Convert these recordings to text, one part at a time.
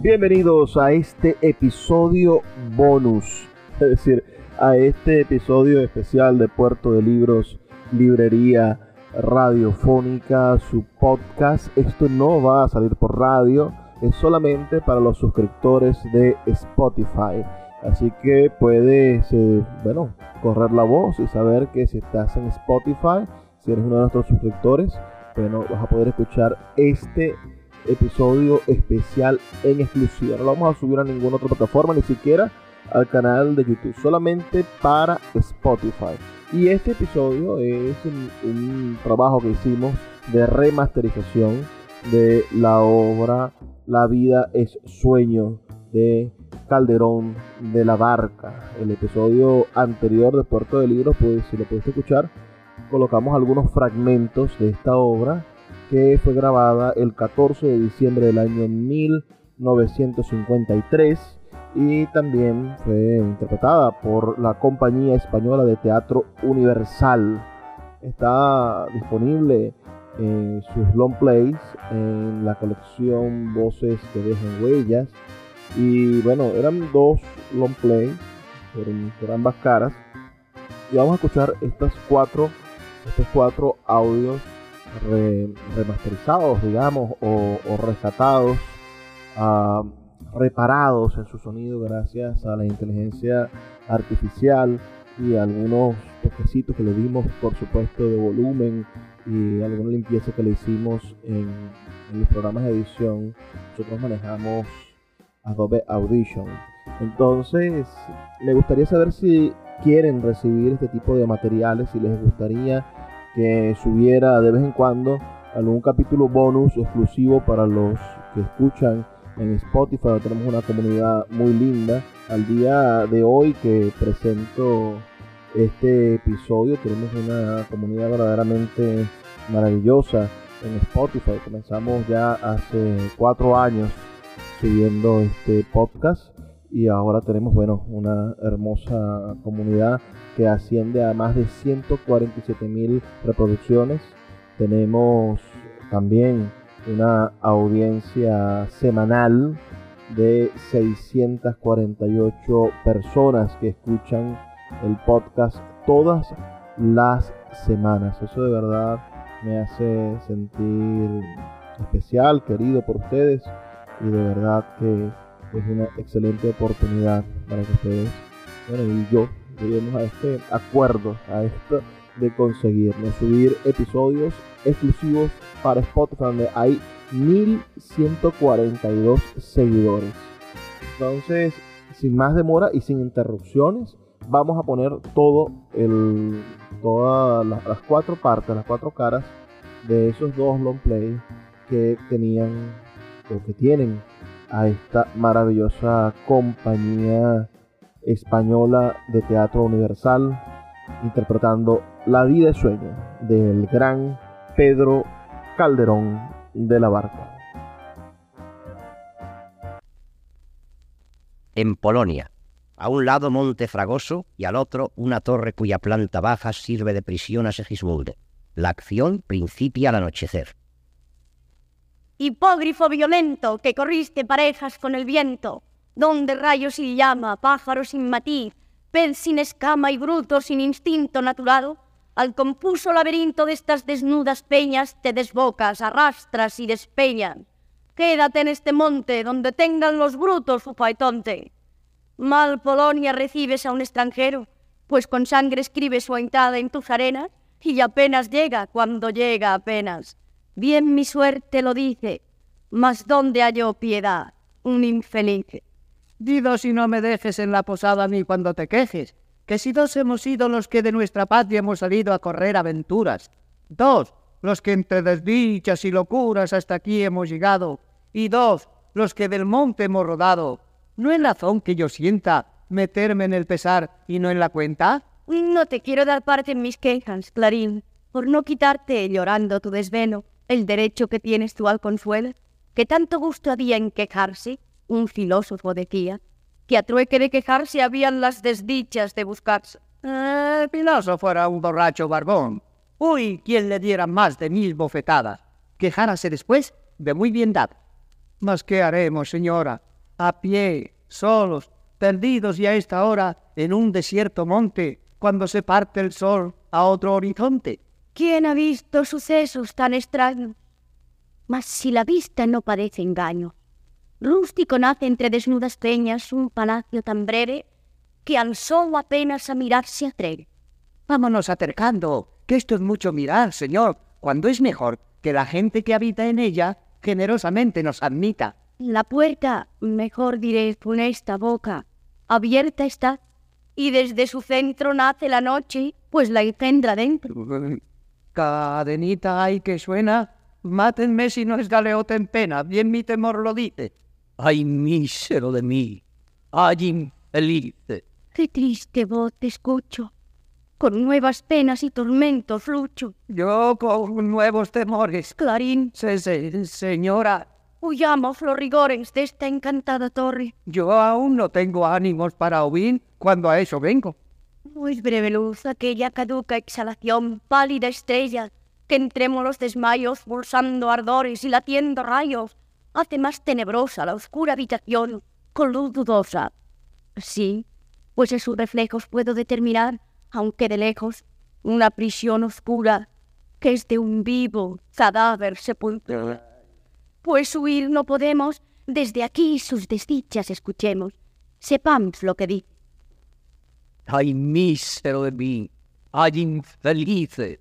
Bienvenidos a este episodio bonus, es decir, a este episodio especial de Puerto de Libros, Librería Radiofónica, su podcast. Esto no va a salir por radio, es solamente para los suscriptores de Spotify. Así que puedes, eh, bueno, correr la voz y saber que si estás en Spotify, si eres uno de nuestros suscriptores, bueno, vas a poder escuchar este episodio especial en exclusiva. No lo vamos a subir a ninguna otra plataforma, ni siquiera al canal de YouTube, solamente para Spotify. Y este episodio es un, trabajo que hicimos de remasterización de la obra La vida es sueño de Calderón de la Barca. El episodio anterior de Puerto de Libros, pues si lo pudiste escuchar, colocamos algunos fragmentos de esta obra que fue grabada el 14 de diciembre del año 1953 y también fue interpretada por la compañía española de teatro Universal. Está disponible en sus long plays en la colección Voces que dejan huellas y bueno, eran dos long plays por, ambas caras y vamos a escuchar estas cuatro estos cuatro audios remasterizados, digamos, o, rescatados, ah, reparados en su sonido gracias a la inteligencia artificial y algunos toquecitos que le dimos, por supuesto, de volumen y alguna limpieza que le hicimos en, en los programas de edición. Nosotros manejamos Adobe Audition. Entonces, me gustaría saber si quieren recibir este tipo de materiales, si les gustaría que subiera de vez en cuando algún capítulo bonus exclusivo para los que escuchan en Spotify. Tenemos una comunidad muy linda. Al día de hoy que presento este episodio, tenemos una comunidad verdaderamente maravillosa en Spotify. Comenzamos ya hace cuatro años subiendo este podcast y ahora tenemos, bueno, una hermosa comunidad que asciende a más de 147 mil reproducciones. Tenemos también una audiencia semanal de 648 personas que escuchan el podcast todas las semanas. Eso de verdad me hace sentir especial, querido por ustedes y de verdad que es una excelente oportunidad para que ustedes, bueno, y yo lleguemos a este acuerdo, a esto de conseguirlo, subir episodios exclusivos para Spotify donde hay 1142 seguidores. Entonces, sin más demora y sin interrupciones, vamos a poner todo el todas las, cuatro partes, las cuatro caras de esos dos long play que tenían o que tienen a esta maravillosa compañía española de teatro universal interpretando La vida es sueño del gran Pedro Calderón de la Barca. En Polonia, a un lado Monte Fragoso y al otro una torre cuya planta baja sirve de prisión a Segismundo. La acción principia al anochecer hipógrifo violento que corriste parejas con el viento, donde rayos y llama, pájaro sin matiz, pez sin escama y bruto sin instinto natural, al compuso laberinto de estas desnudas peñas te desbocas, arrastras y despeñan. Quédate en este monte donde tengan los brutos su paitonte. Mal Polonia recibes a un extranjero, pues con sangre escribe su entrada en tus arenas y apenas llega cuando llega apenas. Bien mi suerte lo dice, mas ¿dónde halló piedad? Un infeliz. Dido si no me dejes en la posada ni cuando te quejes, que si dos hemos sido los que de nuestra patria hemos salido a correr aventuras, dos, los que entre desdichas y locuras hasta aquí hemos llegado, y dos, los que del monte hemos rodado, ¿no es razón que yo sienta meterme en el pesar y no en la cuenta? No te quiero dar parte en mis quejas, Clarín, por no quitarte llorando tu desvelo el derecho que tienes tú al consuelo, que tanto gusto había en quejarse, un filósofo decía, que a trueque de quejarse habían las desdichas de buscarse. El filósofo era un borracho barbón. Uy, quien le diera más de mil bofetadas. Quejárase después de muy bien dado. Mas ¿qué haremos, señora? a pie, solos, perdidos y a esta hora en un desierto monte, cuando se parte el sol a otro horizonte. ¿Quién ha visto sucesos tan extraños? Mas si la vista no padece engaño, rústico nace entre desnudas peñas un palacio tan breve que al sol apenas a mirar se atreve. Vámonos acercando, que esto es mucho mirar, señor, cuando es mejor que la gente que habita en ella generosamente nos admita. La puerta, mejor diré, esta boca, abierta está, y desde su centro nace la noche, pues la engendra dentro. Cadenita hay que suena, mátenme si no es galeote en pena, bien mi temor lo dice. Ay, mísero de mí, ay, infeliz. Qué triste voz te escucho, con nuevas penas y tormentos lucho. Yo con nuevos temores. Clarín, Se- se- señora, huyamos los rigores de esta encantada torre. yo aún no tengo ánimos para huir cuando a eso vengo. No es breve luz aquella caduca exhalación, pálida estrella, que entre los desmayos, pulsando ardores y latiendo rayos, hace más tenebrosa la oscura habitación, con luz dudosa. Sí, pues en sus reflejos puedo determinar, aunque de lejos, una prisión oscura que es de un vivo cadáver sepulcro. Pues huir no podemos, desde aquí sus desdichas escuchemos, sepamos lo que dice. Ay, mísero de mí, ay, infelice.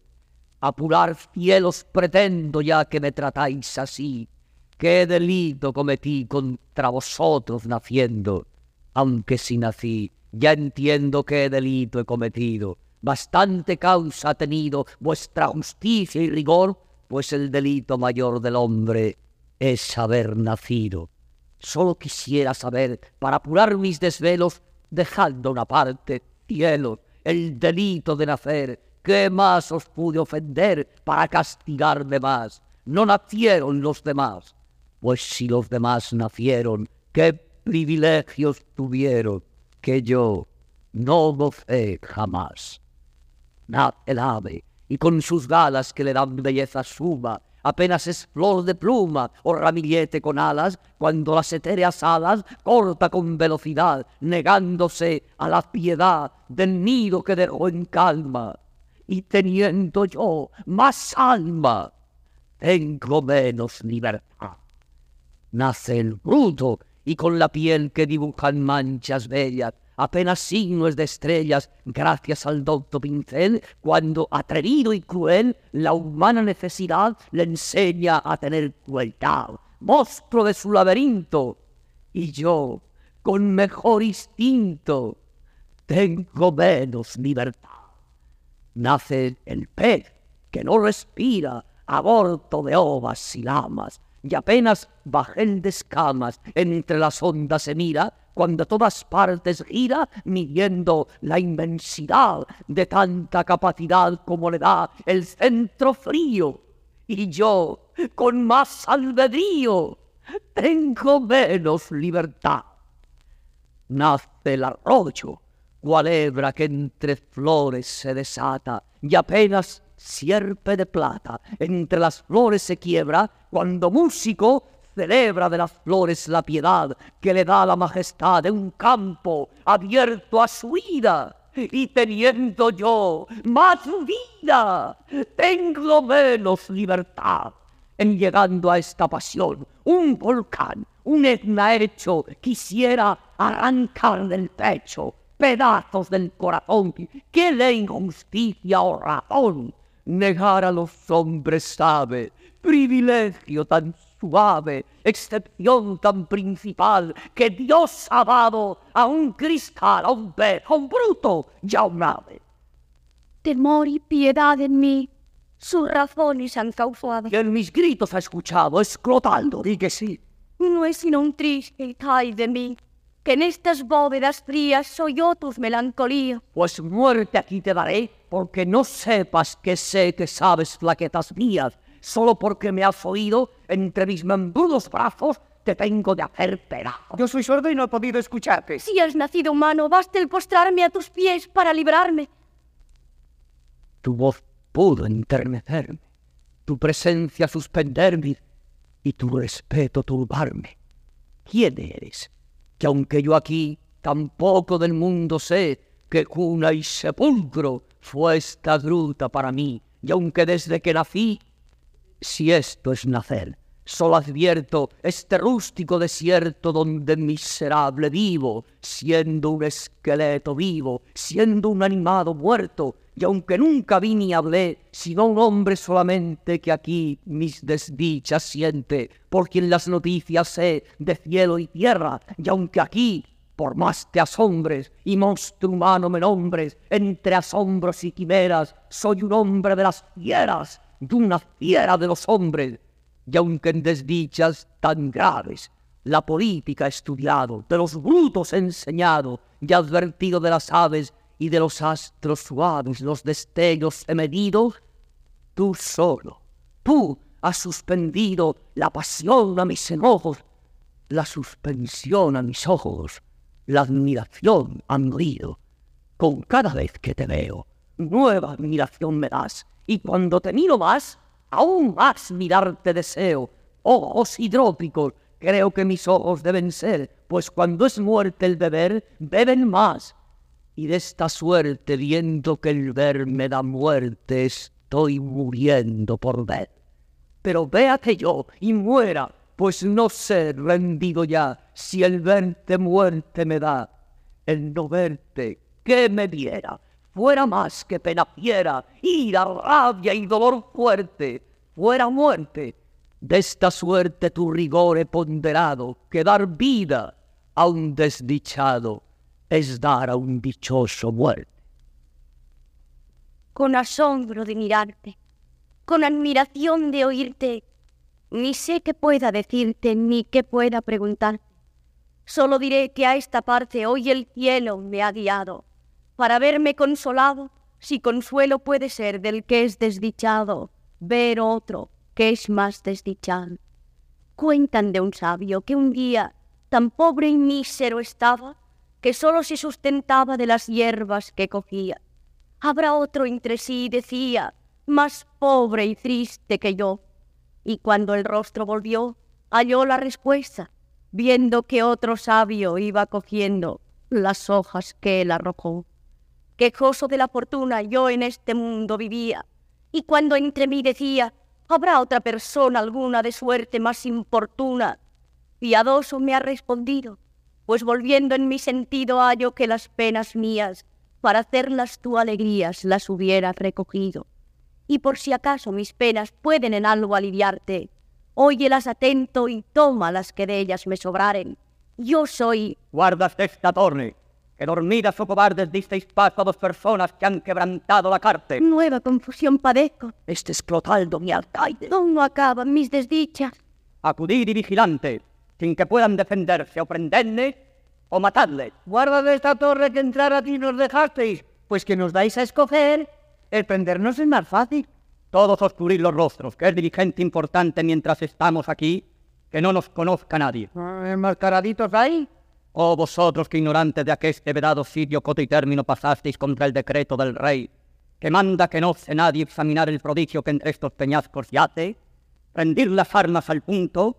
Apurar cielos pretendo ya que me tratáis así. ¿Qué delito cometí contra vosotros naciendo? Aunque si nací, ya entiendo qué delito he cometido. Bastante causa ha tenido vuestra justicia y rigor, pues el delito mayor del hombre es haber nacido. Solo quisiera saber, para apurar mis desvelos, dejando una parte, cielo, el delito de nacer, ¿qué más os pude ofender para castigarme más? No nacieron los demás, pues si los demás nacieron, ¿qué privilegios tuvieron que yo no gocé jamás? Nace el ave, y con sus galas que le dan belleza suma, apenas es flor de pluma o ramillete con alas, cuando las etéreas alas corta con velocidad, negándose a la piedad del nido que dejó en calma. Y teniendo yo más alma, tengo menos libertad. Nace el bruto y con la piel que dibujan manchas bellas, apenas signos de estrellas, gracias al docto pincel, cuando atrevido y cruel la humana necesidad le enseña a tener crueldad, monstruo de su laberinto. Y yo, con mejor instinto, tengo menos libertad. Nace el pez, que no respira, aborto de ovas y lamas, y apenas bajel de escamas entre las ondas se mira, cuando a todas partes gira, midiendo la inmensidad de tanta capacidad como le da el centro frío. Y yo, con más albedrío, tengo menos libertad. Nace el arroyo, cual hebra que entre flores se desata, y apenas sierpe de plata entre las flores se quiebra, cuando músico celebra de las flores la piedad que le da la majestad de un campo abierto a su ida. Y teniendo yo más vida, tengo menos libertad. En llegando a esta pasión, un volcán, un etna hecho, quisiera arrancar del pecho pedazos del corazón que le injusticia o razón. Negar a los hombres sabe, privilegio tan suave, excepción tan principal que Dios ha dado a un cristal, a un pez, a un bruto y a un ave. Temor y piedad en mí, sus razones han causado. Y en mis gritos ha escuchado, escrotando, di que sí. No es sino un triste ay de mí, que en estas bóvedas frías soy yo tus melancolía. Pues muerte aquí te daré, porque no sepas que sé que sabes flaquetas mías, solo porque me has oído entre mis membrudos brazos te tengo de hacer pedazos. Yo soy sordo y no he podido escucharte. Si has nacido humano, basta el postrarme a tus pies para librarme. Tu voz pudo enternecerme, tu presencia suspenderme y tu respeto turbarme. ¿Quién eres? que aunque yo aquí tampoco del mundo sé que cuna y sepulcro fue esta gruta para mí, y aunque desde que nací, si esto es nacer, solo advierto este rústico desierto donde miserable vivo, siendo un esqueleto vivo, siendo un animado muerto, y aunque nunca vi ni hablé, sino un hombre solamente que aquí mis desdichas siente, por quien las noticias sé de cielo y tierra, y aunque aquí, por más te asombres y monstruo humano me nombres, entre asombros y quimeras, soy un hombre de las fieras y una fiera de los hombres, y aunque en desdichas tan graves la política he estudiado, de los brutos he enseñado, y advertido de las aves y de los astros suaves los destellos he medido, tú solo, tú has suspendido la pasión a mis enojos, la suspensión a mis ojos, la admiración mi oído. Con cada vez que te veo, nueva admiración me das, y cuando te miro más, aún más mirarte deseo. Ojos hidrópicos, creo que mis ojos deben ser, pues cuando es muerte el beber, beben más y de esta suerte, viendo que el ver me da muerte, estoy muriendo por ver. Pero véate yo y muera, pues no sé rendido ya si el verte muerte me da. El no verte, ¿qué me diera? Fuera más que pena fiera, ira, rabia y dolor fuerte, fuera muerte. De esta suerte tu rigor he ponderado, que dar vida a un desdichado es dar a un dichoso muerte. Con asombro de mirarte, con admiración de oírte, ni sé qué pueda decirte ni qué pueda preguntarte. Solo diré que a esta parte hoy el cielo me ha guiado, para verme consolado, si consuelo puede ser del que es desdichado, ver otro que es más desdichado. Cuentan de un sabio que un día tan pobre y mísero estaba, que sólo se sustentaba de las hierbas que cogía. Habrá otro entre sí, decía, más pobre y triste que yo. Y cuando el rostro volvió, halló la respuesta, viendo que otro sabio iba cogiendo las hojas que él arrojó. Quejoso de la fortuna yo en este mundo vivía, y cuando entre mí decía, habrá otra persona alguna de suerte más importuna, piadoso me ha respondido, pues volviendo en mi sentido hallo que las penas mías, para hacerlas tu alegrías, las hubieras recogido. Y por si acaso mis penas pueden en algo aliviarte, óyelas atento y toma las que de ellas me sobraren. Yo soy... Guardas esta torre, que dormidas o cobardes disteis paso a dos personas que han quebrantado la cárcel. Nueva confusión padezco. Este es Clotaldo, mi alcaide. ¿Cómo acaban mis desdichas? Acudid y vigilante, sin que puedan defenderse o prenderle o matadle. Guarda de esta torre que entrar a ti nos dejasteis, pues que nos dais a escoger, el prendernos es más fácil. Todos oscurrid los rostros, que es dirigente importante mientras estamos aquí, que no nos conozca nadie. Ah, ¿Enmascaraditos ahí? Oh vosotros que ignorantes de aqueste vedado sitio coto y término pasasteis contra el decreto del rey, que manda que no se nadie examinar el prodigio que entre estos peñascos yace, rendir las armas al punto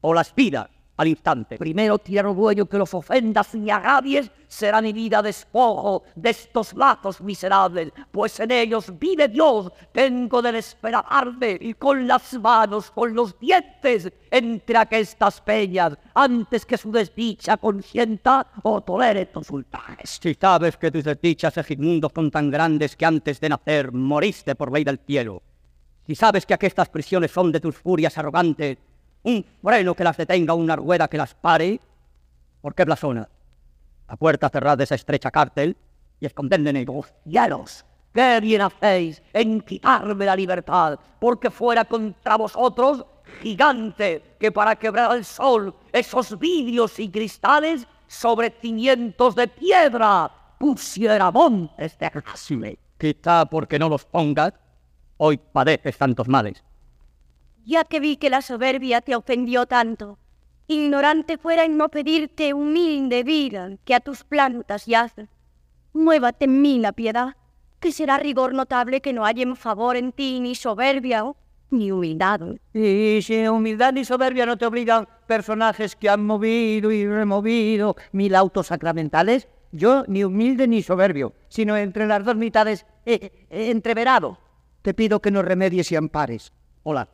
o las vidas al instante. Primero tierno dueño que los ofendas y agravies, será mi vida despojo de estos lazos miserables, pues en ellos vive Dios, tengo de esperarme y con las manos, con los dientes, entre aquestas peñas, antes que su desdicha consienta o tolere tus ultrajes. Si sabes que tus desdichas, Segismundo, son tan grandes que antes de nacer moriste por ley del cielo, si sabes que aquestas prisiones son de tus furias arrogantes, un freno que las detenga, una rueda que las pare. ¿Por qué blasona? La puerta cerrada de esa estrecha cárcel y escondedme en ellos. ¡Cielos! ¿Qué bien hacéis en quitarme la libertad? Porque fuera contra vosotros gigante que para quebrar el sol esos vidrios y cristales sobre cimientos de piedra pusiera montes de rasme. Quizá porque no los pongas, hoy padeces tantos males ya que vi que la soberbia te ofendió tanto. Ignorante fuera en no pedirte humilde vida que a tus plantas yace. Muévate en mí la piedad, que será rigor notable que no en favor en ti ni soberbia, ni humildad. Y si humildad ni soberbia no te obligan personajes que han movido y removido mil autos sacramentales, yo ni humilde ni soberbio, sino entre las dos mitades eh, eh, entreverado. Te pido que nos remedies y ampares. Hola,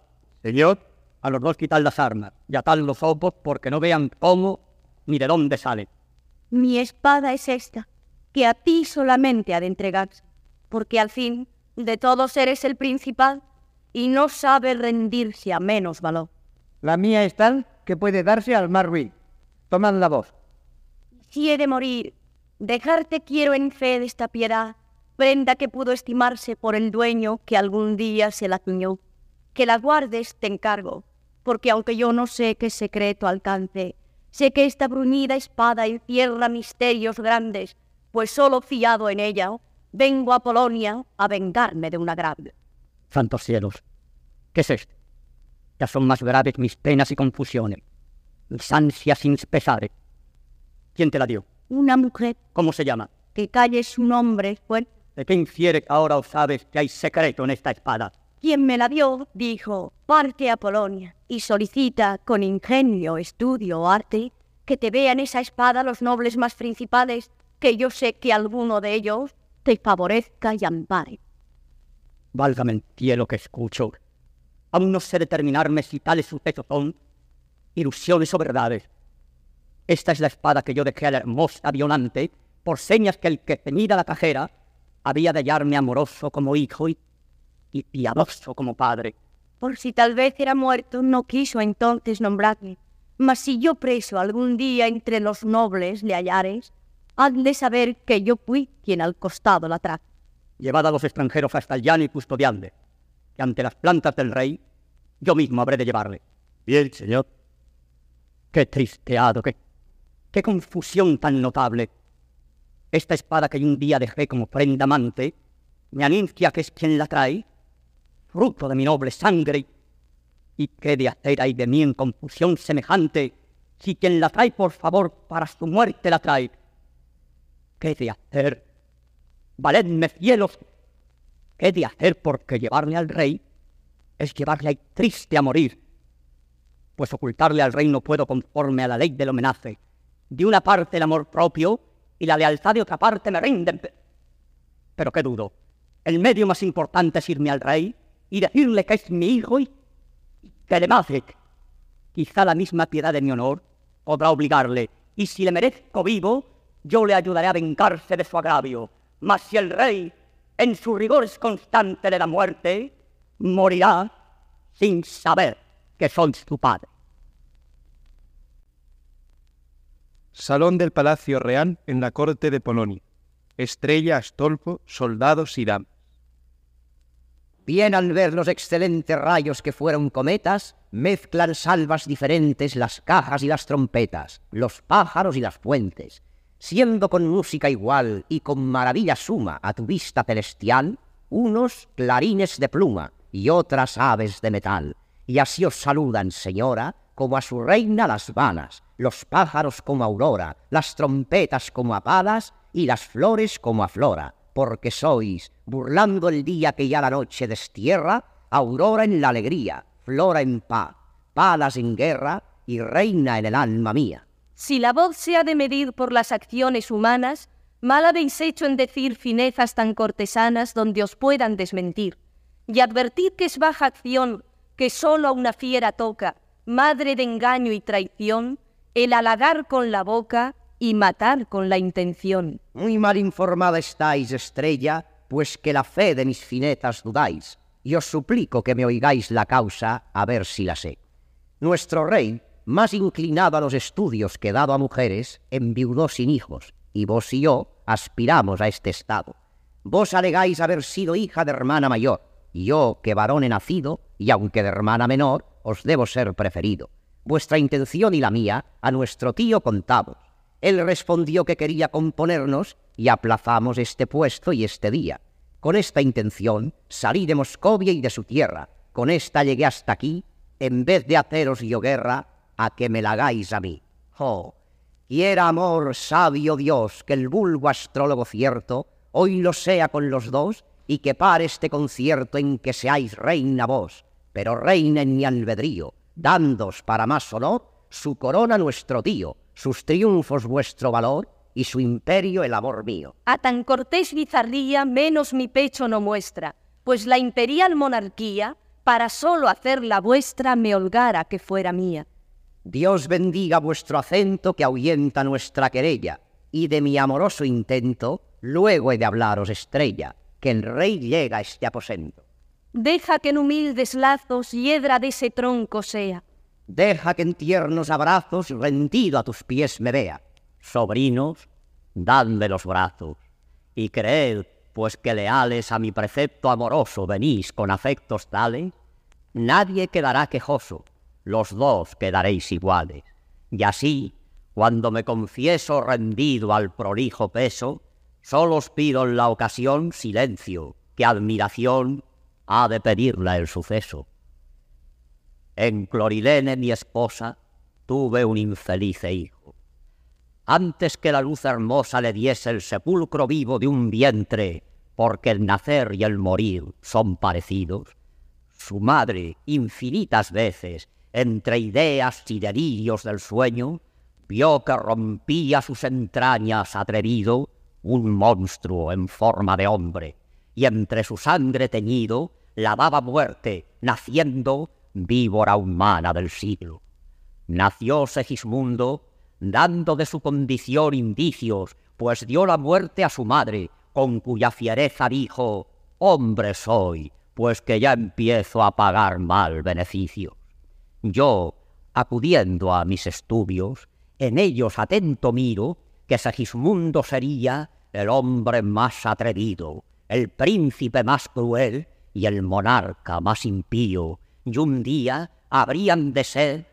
señor, a los dos quitar las armas y atar los ojos porque no vean cómo ni de dónde salen. Mi espada es esta, que a ti solamente ha de entregarse, porque al fin de todos eres el principal y no sabe rendirse a menos valor. La mía es tal que puede darse al más ruin. Tomad la voz. Si he de morir, dejarte quiero en fe de esta piedad, prenda que pudo estimarse por el dueño que algún día se la cuñó. Que la guardes te encargo, porque aunque yo no sé qué secreto alcance, sé que esta bruñida espada encierra misterios grandes, pues solo fiado en ella vengo a Polonia a vengarme de una grave. Santos cielos, ¿qué es esto? Ya son más graves mis penas y confusiones, mis ansias sin pesares. ¿Quién te la dio? Una mujer ¿Cómo se llama? que calle su nombre, bueno, ¿De qué infiere que ahora os sabes que hay secreto en esta espada? Quien me la dio dijo, parte a Polonia y solicita con ingenio, estudio o arte que te vean esa espada los nobles más principales, que yo sé que alguno de ellos te favorezca y ampare. Válgame el cielo que escucho. Aún no sé determinarme si tales sucesos son ilusiones o verdades. Esta es la espada que yo dejé a la hermosa Violante por señas que el que ceñida la cajera había de hallarme amoroso como hijo y, y piadoso como padre. Por si tal vez era muerto, no quiso entonces nombrarme. Mas si yo preso algún día entre los nobles le hallares, hazle saber que yo fui quien al costado la trajo. Llevad a los extranjeros hasta el llano y custodiadle, que ante las plantas del rey yo mismo habré de llevarle. Bien, señor. Qué tristeado, qué, qué confusión tan notable. Esta espada que yo un día dejé como prenda amante me anuncia que es quien la trae, fruto de mi noble sangre. ¿Y qué de hacer hay de mí en confusión semejante si quien la trae por favor para su muerte la trae? ¿Qué de hacer? Valedme cielos, ¿qué de hacer? Porque llevarle al rey es llevarle ahí triste a morir. Pues ocultarle al rey no puedo conforme a la ley del homenaje. De una parte el amor propio y la lealtad de otra parte me rinden. Pe- Pero qué dudo. El medio más importante es irme al rey y decirle que es mi hijo y que mate. Quizá la misma piedad de mi honor podrá obligarle, y si le merezco vivo, yo le ayudaré a vengarse de su agravio. Mas si el rey, en su rigor constante le da muerte, morirá sin saber que soy su padre. Salón del Palacio Real en la corte de Polonia. Estrella, Astolfo, soldados y damas. Bien al ver los excelentes rayos que fueron cometas, mezclan salvas diferentes las cajas y las trompetas, los pájaros y las fuentes, siendo con música igual y con maravilla suma a tu vista celestial, unos clarines de pluma y otras aves de metal, y así os saludan, señora, como a su reina las vanas, los pájaros como aurora, las trompetas como a y las flores como a flora, porque sois, burlando el día que ya la noche destierra, aurora en la alegría, flora en paz, palas en guerra y reina en el alma mía. Si la voz se ha de medir por las acciones humanas, mal habéis hecho en decir finezas tan cortesanas donde os puedan desmentir. Y advertid que es baja acción, que solo a una fiera toca, madre de engaño y traición, el halagar con la boca y matar con la intención. Muy mal informada estáis, estrella, pues que la fe de mis finezas dudáis, y os suplico que me oigáis la causa a ver si la sé. Nuestro rey, más inclinado a los estudios que dado a mujeres, enviudó sin hijos, y vos y yo aspiramos a este estado. Vos alegáis haber sido hija de hermana mayor, y yo, que varón he nacido, y aunque de hermana menor, os debo ser preferido. Vuestra intención y la mía a nuestro tío contamos. Él respondió que quería componernos y aplazamos este puesto y este día. Con esta intención salí de Moscovia y de su tierra. Con esta llegué hasta aquí, en vez de haceros yo guerra, a que me la hagáis a mí. Oh, quiera amor, sabio Dios, que el vulgo astrólogo cierto hoy lo sea con los dos y que pare este concierto en que seáis reina vos. pero reina en mi albedrío, dándos para más honor su corona nuestro tío, sus triunfos vuestro valor y su imperio el amor mío. A tan cortés bizarría menos mi pecho no muestra, pues la imperial monarquía, para solo hacer la vuestra, me holgara que fuera mía. Dios bendiga vuestro acento que ahuyenta nuestra querella, y de mi amoroso intento luego he de hablaros estrella, que el rey llega a este aposento. Deja que en humildes lazos hiedra de ese tronco sea. Deja que en tiernos abrazos rendido a tus pies me vea. Sobrinos, dadme los brazos, y creed, pues que leales a mi precepto amoroso venís con afectos tales, nadie quedará quejoso, los dos quedaréis iguales. Y así, cuando me confieso rendido al prolijo peso, solo os pido en la ocasión silencio, que admiración ha de pedirla el suceso. En Clorilene, mi esposa, tuve un infeliz hijo. Antes que la luz hermosa le diese el sepulcro vivo de un vientre, porque el nacer y el morir son parecidos, su madre, infinitas veces, entre ideas y delirios del sueño, vio que rompía sus entrañas atrevido un monstruo en forma de hombre, y entre su sangre teñido la daba muerte, naciendo víbora humana del siglo. Nació Segismundo, dando de su condición indicios, pues dio la muerte a su madre, con cuya fiereza dijo, hombre soy, pues que ya empiezo a pagar mal beneficios. Yo, acudiendo a mis estudios, en ellos atento miro que Segismundo sería el hombre más atrevido, el príncipe más cruel y el monarca más impío, y un día habrían de ser,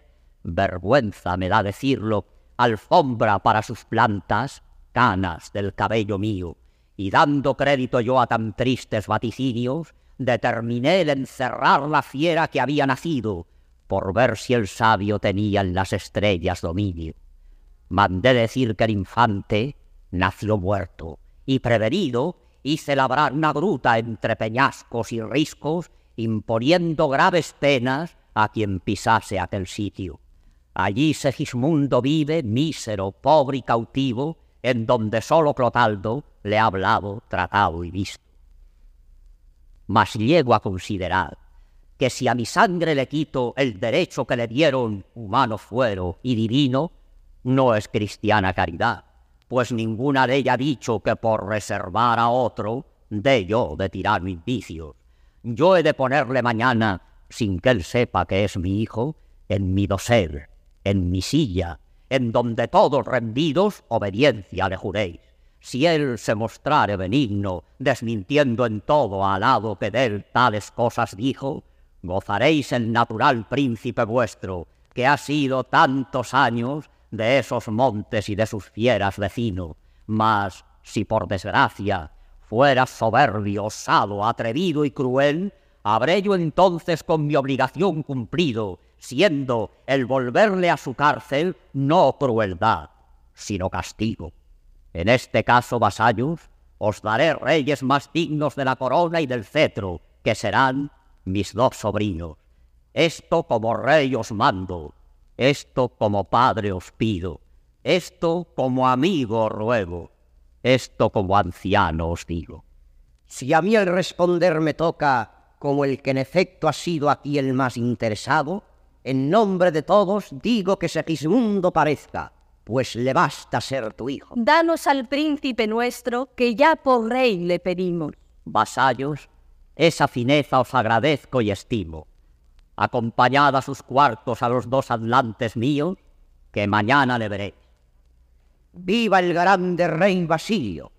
vergüenza me da decirlo, alfombra para sus plantas, canas del cabello mío, y dando crédito yo a tan tristes vaticinios, determiné el encerrar la fiera que había nacido, por ver si el sabio tenía en las estrellas dominio. Mandé decir que el infante nació muerto, y prevenido hice labrar una gruta entre peñascos y riscos, imponiendo graves penas a quien pisase aquel sitio. Allí Segismundo vive, mísero, pobre y cautivo, en donde solo Clotaldo le ha hablado, tratado y visto. Mas llego a considerar que si a mi sangre le quito el derecho que le dieron humano fuero y divino, no es cristiana caridad, pues ninguna ella ha dicho que por reservar a otro de yo de tirar mis. Yo he de ponerle mañana, sin que él sepa que es mi hijo, en mi dosel, en mi silla, en donde todos rendidos obediencia le juréis. Si él se mostrare benigno, desmintiendo en todo al lado que de él tales cosas dijo, gozaréis el natural príncipe vuestro, que ha sido tantos años de esos montes y de sus fieras vecino. Mas, si por desgracia fueras soberbio, osado, atrevido y cruel, habré yo entonces con mi obligación cumplido, siendo el volverle a su cárcel no crueldad, sino castigo. En este caso, vasallos, os daré reyes más dignos de la corona y del cetro, que serán mis dos sobrinos. Esto como rey os mando, esto como padre os pido, esto como amigo ruego, esto como anciano os digo. Si a mí el responder me toca como el que en efecto ha sido aquí el más interesado, en nombre de todos digo que Segismundo parezca, pues le basta ser tu hijo. Danos al príncipe nuestro, que ya por rey le pedimos. Vasallos, esa fineza os agradezco y estimo. Acompañad a sus cuartos a los dos atlantes míos, que mañana le veréis. ¡Viva el grande rey Basilio!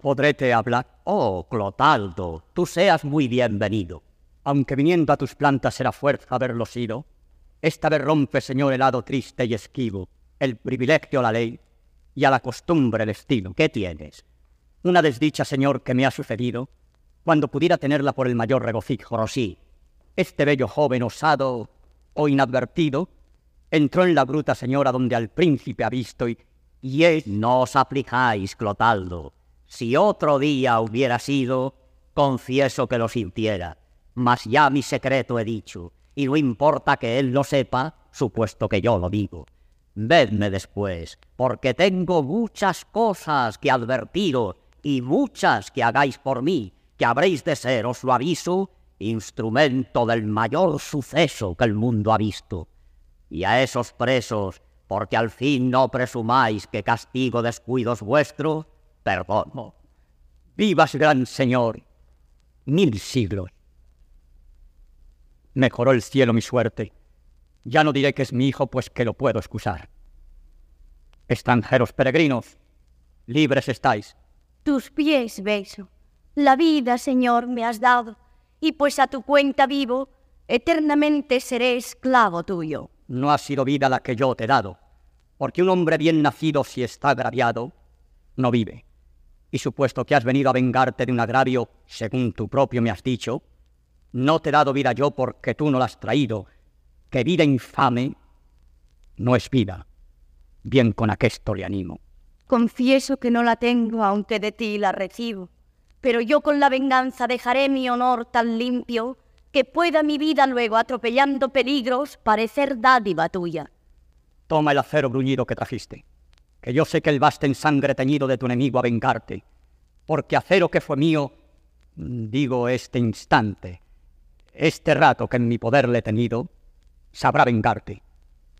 Podréte hablar. Oh, Clotaldo, tú seas muy bienvenido. Aunque viniendo a tus plantas será fuerza haberlo sido, esta vez rompe, señor, el lado triste y esquivo, el privilegio la ley y a la costumbre el estilo. ¿Qué tienes? Una desdicha, señor, que me ha sucedido, cuando pudiera tenerla por el mayor regocijo. Rosí, Este bello joven osado o inadvertido entró en la bruta señora donde al príncipe ha visto y, y es... no os aflijáis, Clotaldo. Si otro día hubiera sido, confieso que lo sintiera, mas ya mi secreto he dicho, y no importa que él lo sepa, supuesto que yo lo digo. Vedme después, porque tengo muchas cosas que advertiros y muchas que hagáis por mí, que habréis de ser, os lo aviso, instrumento del mayor suceso que el mundo ha visto. Y a esos presos, porque al fin no presumáis que castigo descuidos vuestros, perdono. Vivas, gran señor, mil siglos. Mejoró el cielo mi suerte. Ya no diré que es mi hijo, pues que lo puedo excusar. Extranjeros peregrinos, libres estáis. Tus pies beso. La vida, Señor, me has dado, y pues a tu cuenta vivo, eternamente seré esclavo tuyo. No ha sido vida la que yo te he dado, porque un hombre bien nacido, si está agraviado, no vive. Y supuesto que has venido a vengarte de un agravio, según tú propio me has dicho, no te he dado vida yo porque tú no la has traído, que vida infame no es vida. Bien con aquesto le animo. Confieso que no la tengo, aunque de ti la recibo. Pero yo con la venganza dejaré mi honor tan limpio que pueda mi vida luego, atropellando peligros, parecer dádiva tuya. Toma el acero bruñido que trajiste, que yo sé que el baste en sangre teñido de tu enemigo a vengarte, porque acero que fue mío, digo este instante, este rato que en mi poder le he tenido, sabrá vengarte.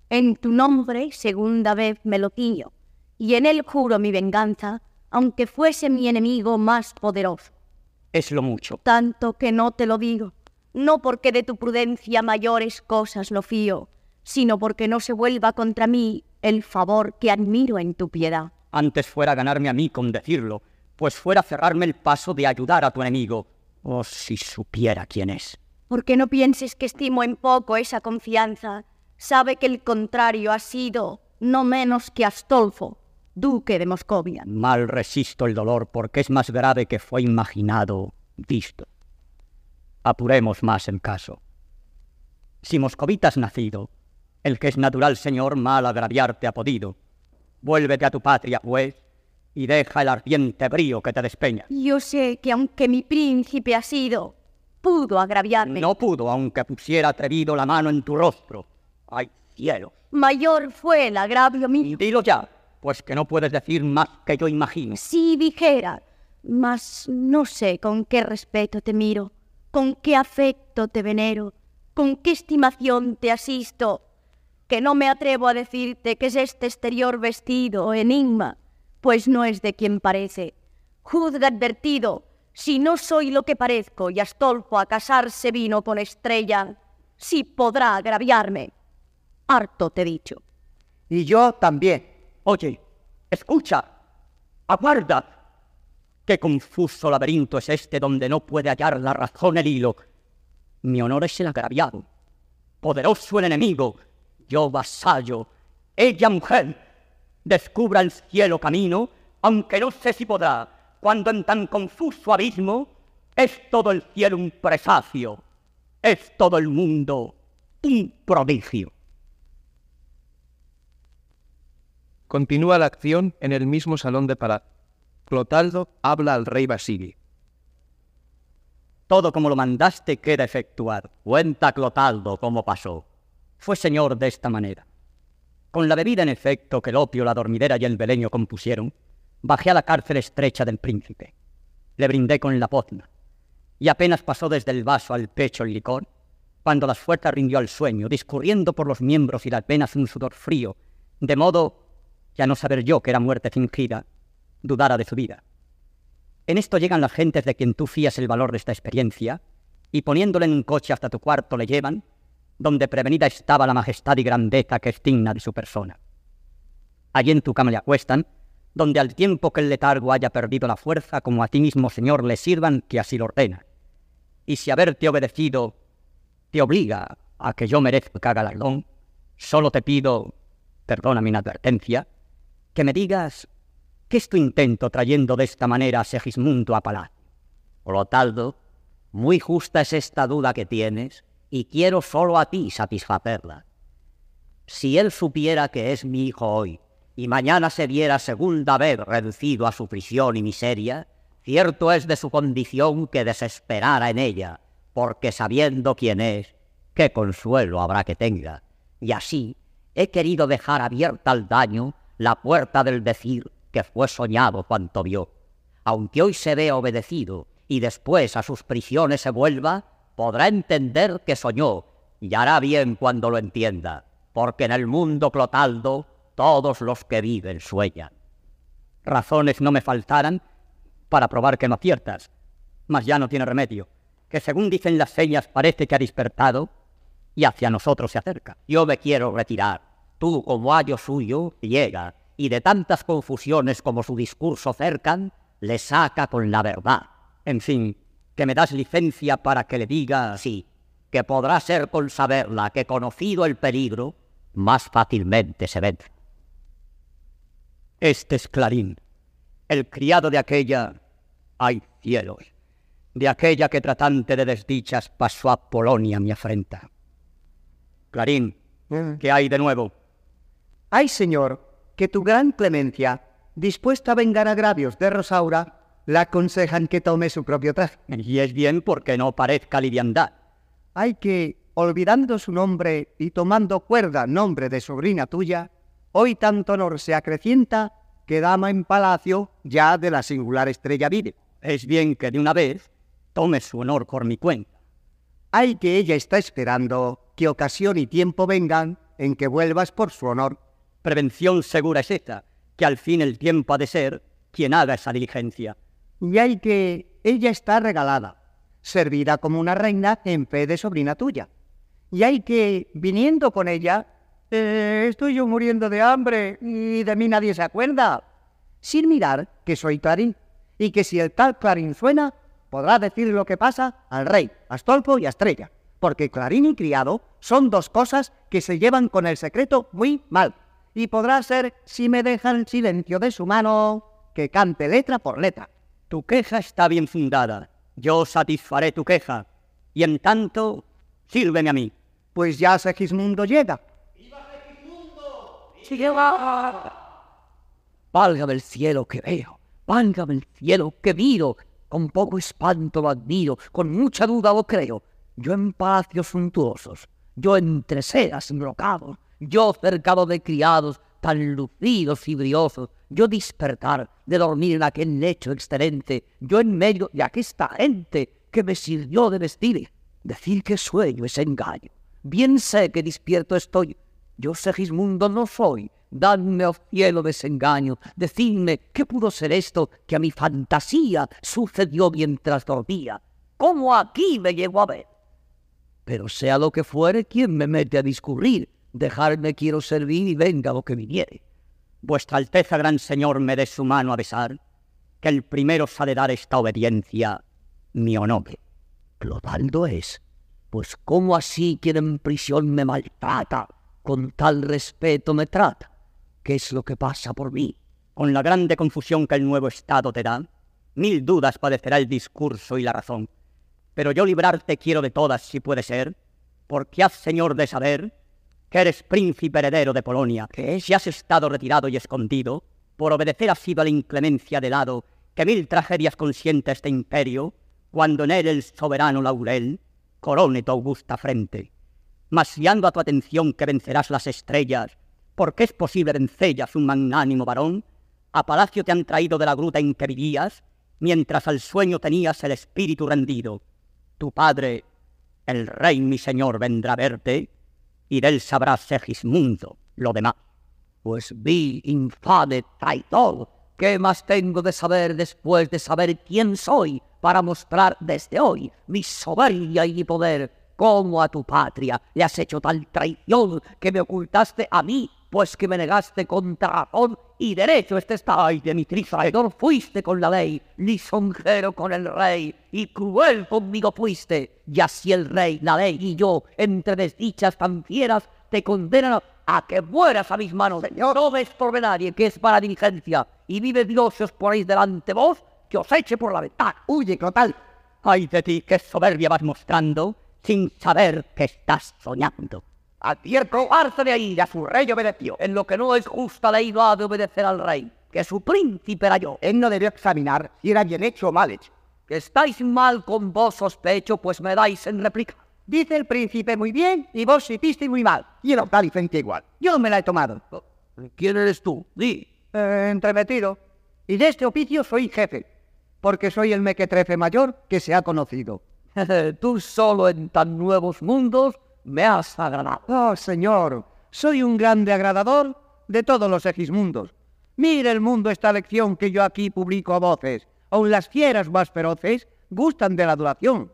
En tu nombre, segunda vez me lo tiño, y en él juro mi venganza, aunque fuese mi enemigo más poderoso. Es lo mucho. Tanto que no te lo digo, no porque de tu prudencia mayores cosas lo fío, sino porque no se vuelva contra mí el favor que admiro en tu piedad. Antes fuera ganarme a mí con decirlo, pues fuera cerrarme el paso de ayudar a tu enemigo. Oh, si supiera quién es. Porque no pienses que estimo en poco esa confianza. Sabe que el contrario ha sido no menos que Astolfo, duque de Moscovia. Mal resisto el dolor porque es más grave que fue imaginado, visto. Apuremos más el caso. Si moscovita has nacido, el que es natural señor mal agraviarte ha podido. Vuélvete a tu patria, pues, y deja el ardiente brío que te despeña. Yo sé que aunque mi príncipe ha sido, pudo agraviarme. No pudo, aunque pusiera atrevido la mano en tu rostro. ¡Ay, cielo! Mayor fue el agravio mío. Dilo ya, pues que no puedes decir más que yo imagino. Si dijera, mas no sé con qué respeto te miro, con qué afecto te venero, con qué estimación te asisto, que no me atrevo a decirte que es este exterior vestido o enigma, pues no es de quien parece. Juzga advertido, si no soy lo que parezco y Astolfo a casarse vino con Estrella, si podrá agraviarme. Harto te he dicho. Y yo también. Oye, escucha, aguarda. Qué confuso laberinto es este donde no puede hallar la razón el hilo. Mi honor es el agraviado, poderoso el enemigo, yo vasallo, ella mujer. Descubra el cielo camino, aunque no sé si podrá, cuando en tan confuso abismo es todo el cielo un presagio, es todo el mundo un prodigio. Continúa la acción en el mismo salón de palacio. Clotaldo habla al rey Basilio. Todo como lo mandaste queda efectuado. Cuenta Clotaldo cómo pasó. Fue señor de esta manera. Con la bebida en efecto que el opio, la dormidera y el beleño compusieron, bajé a la cárcel estrecha del príncipe. Le brindé con la pozna, y apenas pasó desde el vaso al pecho el licor, cuando las fuerzas rindió al sueño, discurriendo por los miembros y las venas un sudor frío, de modo que a no saber yo que era muerte fingida, dudara de su vida. En esto llegan las gentes de quien tú fías el valor de esta experiencia, y poniéndole en un coche hasta tu cuarto le llevan, donde prevenida estaba la majestad y grandeza que es digna de su persona. Allí en tu cama le acuestan, donde al tiempo que el letargo haya perdido la fuerza, como a ti mismo, Señor, le sirvan, que así lo ordena. Y si haberte obedecido te obliga a que yo merezca galardón, solo te pido, perdona mi inadvertencia, que me digas qué es tu intento trayendo de esta manera a Segismundo a palacio. Clotaldo, muy justa es esta duda que tienes, y quiero solo a ti satisfacerla. Si él supiera que es mi hijo hoy, y mañana se viera segunda vez reducido a su prisión y miseria, Cierto es de su condición que desesperara en ella, porque sabiendo quién es, qué consuelo habrá que tenga. Y así he querido dejar abierta al daño la puerta del decir que fue soñado cuanto vio. Aunque hoy se vea obedecido y después a sus prisiones se vuelva, podrá entender que soñó y hará bien cuando lo entienda, porque en el mundo Clotaldo todos los que viven sueñan. Razones no me faltaran para probar que no aciertas, mas ya no tiene remedio, que según dicen las señas parece que ha despertado y hacia nosotros se acerca. Yo me quiero retirar. Tú, como ayo suyo, llega, y de tantas confusiones como su discurso cercan, le saca con la verdad. En fin, que me das licencia para que le diga sí, que podrá ser con saberla que conocido el peligro, más fácilmente se vence. Este es Clarín, el criado de aquella, ay cielos, de aquella que tratante de desdichas pasó a Polonia mi afrenta. Clarín, ¿qué hay de nuevo? Ay, señor, que tu gran clemencia, dispuesta a vengar agravios de Rosaura, la aconsejan que tome su propio traje. Y es bien porque no parezca liviandad. Hay que, olvidando su nombre y tomando cuerda nombre de sobrina tuya, hoy tanto honor se acrecienta que dama en palacio ya de la singular estrella vive. Es bien que de una vez tome su honor por mi cuenta. Hay que ella está esperando que ocasión y tiempo vengan en que vuelvas por su honor. Prevención segura es esta, que al fin el tiempo ha de ser quien haga esa diligencia. Y hay que ella está regalada, servida como una reina en fe de sobrina tuya. Y hay que, viniendo con ella, eh, estoy yo muriendo de hambre y de mí nadie se acuerda, sin mirar que soy Clarín, y que si el tal Clarín suena, podrá decir lo que pasa al rey, Astolfo y a Estrella, porque Clarín y criado son dos cosas que se llevan con el secreto muy mal, y podrá ser, si me dejan el silencio de su mano, que cante letra por letra. Tu queja está bien fundada, yo satisfaré tu queja, y en tanto, sírveme a mí. Pues ya Segismundo llega. Válgame el cielo que veo, válgame el cielo que miro, con poco espanto lo admiro, con mucha duda lo creo. Yo en palacios suntuosos, yo entre sedas brocados, yo cercado de criados tan lucidos y briosos, yo despertar de dormir en aquel lecho excelente, yo en medio de aquesta gente que me sirvió de vestir, decir que sueño es engaño. Bien sé que despierto estoy, yo Segismundo no soy, dadme, oh cielo, desengaño, decidme qué pudo ser esto que a mi fantasía sucedió mientras dormía, cómo aquí me llegó a ver. Pero sea lo que fuere, ¿quién me mete a discurrir? Dejarme quiero servir y venga lo que viniere. Vuestra Alteza, gran señor, me dé su mano a besar, que el primero ha de dar esta obediencia, mi honor. Clotaldo es, pues cómo así quien en prisión me maltrata, con tal respeto me trata. ¿Qué es lo que pasa por mí? Con la grande confusión que el nuevo estado te da, mil dudas padecerá el discurso y la razón. Pero yo librarte quiero de todas, si puede ser, porque haz señor de saber que eres príncipe heredero de Polonia, que si has estado retirado y escondido, por obedecer has sido a la inclemencia de lado que mil tragedias consiente este imperio, cuando en él el soberano laurel corone tu augusta frente. Mas guiando a tu atención que vencerás las estrellas, porque es posible vencellas un magnánimo varón, a palacio te han traído de la gruta en que vivías, mientras al sueño tenías el espíritu rendido. Tu padre, el rey mi señor, vendrá a verte, y de él sabrás Segismundo lo demás. Pues vi, infame traidor, ¿qué más tengo de saber después de saber quién soy para mostrar desde hoy mi soberbia y mi poder? ¿Cómo a tu patria le has hecho tal traición que me ocultaste a mí, pues que me negaste contra razón y derecho este está? Ay, de mi traidor fuiste con la ley, lisonjero con el rey, y cruel conmigo fuiste. Y así el rey, la ley y yo, entre desdichas tan fieras, te condenan a que mueras a mis manos. Señor, no ves por nadie que es para diligencia, y vive Dios os ponéis delante vos, que os eche por la ventana. Huye, Clotal. Ay de ti, qué soberbia vas mostrando, sin saber que estás soñando. Advierto, arce de ahí, a su rey obedeció. En lo que no es justa ley no ha de obedecer al rey. que su príncipe era yo. Él no debió examinar si era bien hecho o mal hecho. Que estáis mal con vos sospecho, pues me dais en réplica. Dice el príncipe muy bien y vos hiciste muy mal. Y en octava licencia igual. Yo me la he tomado. ¿Quién eres tú? Di. Eh, entremetido. Y de este oficio soy jefe, porque soy el mequetrefe mayor que se ha conocido. tú solo en tan nuevos mundos me has agradado. Oh, señor, soy un grande agradador de todos los egismundos. Mire el mundo esta lección que yo aquí publico a voces. Aun las fieras más feroces gustan de la duración.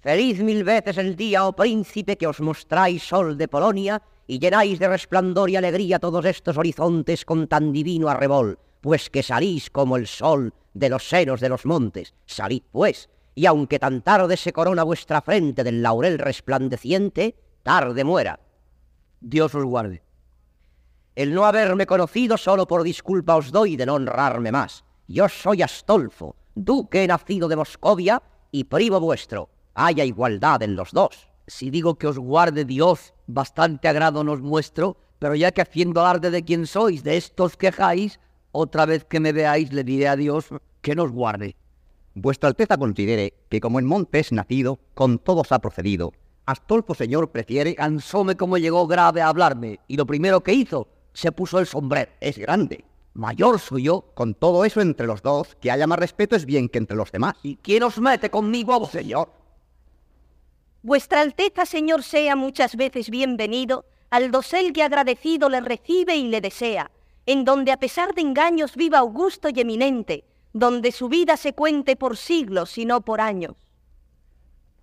Feliz mil veces el día, oh príncipe, que os mostráis sol de Polonia y llenáis de resplandor y alegría todos estos horizontes con tan divino arrebol, pues que salís como el sol de los senos de los montes. Salid, pues, y aunque tan tarde se corona vuestra frente del laurel resplandeciente, tarde muera. Dios os guarde. El no haberme conocido solo por disculpa os doy de no honrarme más. Yo soy Astolfo, duque nacido de Moscovia y primo vuestro. Haya igualdad en los dos. Si digo que os guarde Dios, bastante agrado nos muestro, pero ya que haciendo alarde de quién sois, de estos quejáis, otra vez que me veáis le diré a Dios que nos guarde. Vuestra Alteza considere que como en Montes nacido, con todos ha procedido. Astolfo señor prefiere... Cansóme como llegó grave a hablarme, y lo primero que hizo se puso el sombrero. Es grande. Mayor soy yo. Con todo eso entre los dos, que haya más respeto es bien que entre los demás. ¿Y quién os mete conmigo a vos? Señor. Vuestra Alteza, señor, sea muchas veces bienvenido al dosel que agradecido le recibe y le desea, en donde a pesar de engaños viva augusto y eminente, donde su vida se cuente por siglos y no por años.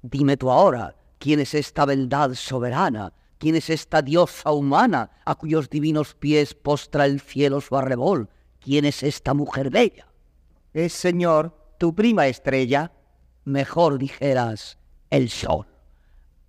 Dime tú ahora, ¿quién es esta beldad soberana? ¿Quién es esta diosa humana a cuyos divinos pies postra el cielo su arrebol? ¿Quién es esta mujer bella? Es, señor, tu prima estrella. Mejor dijeras, el sol.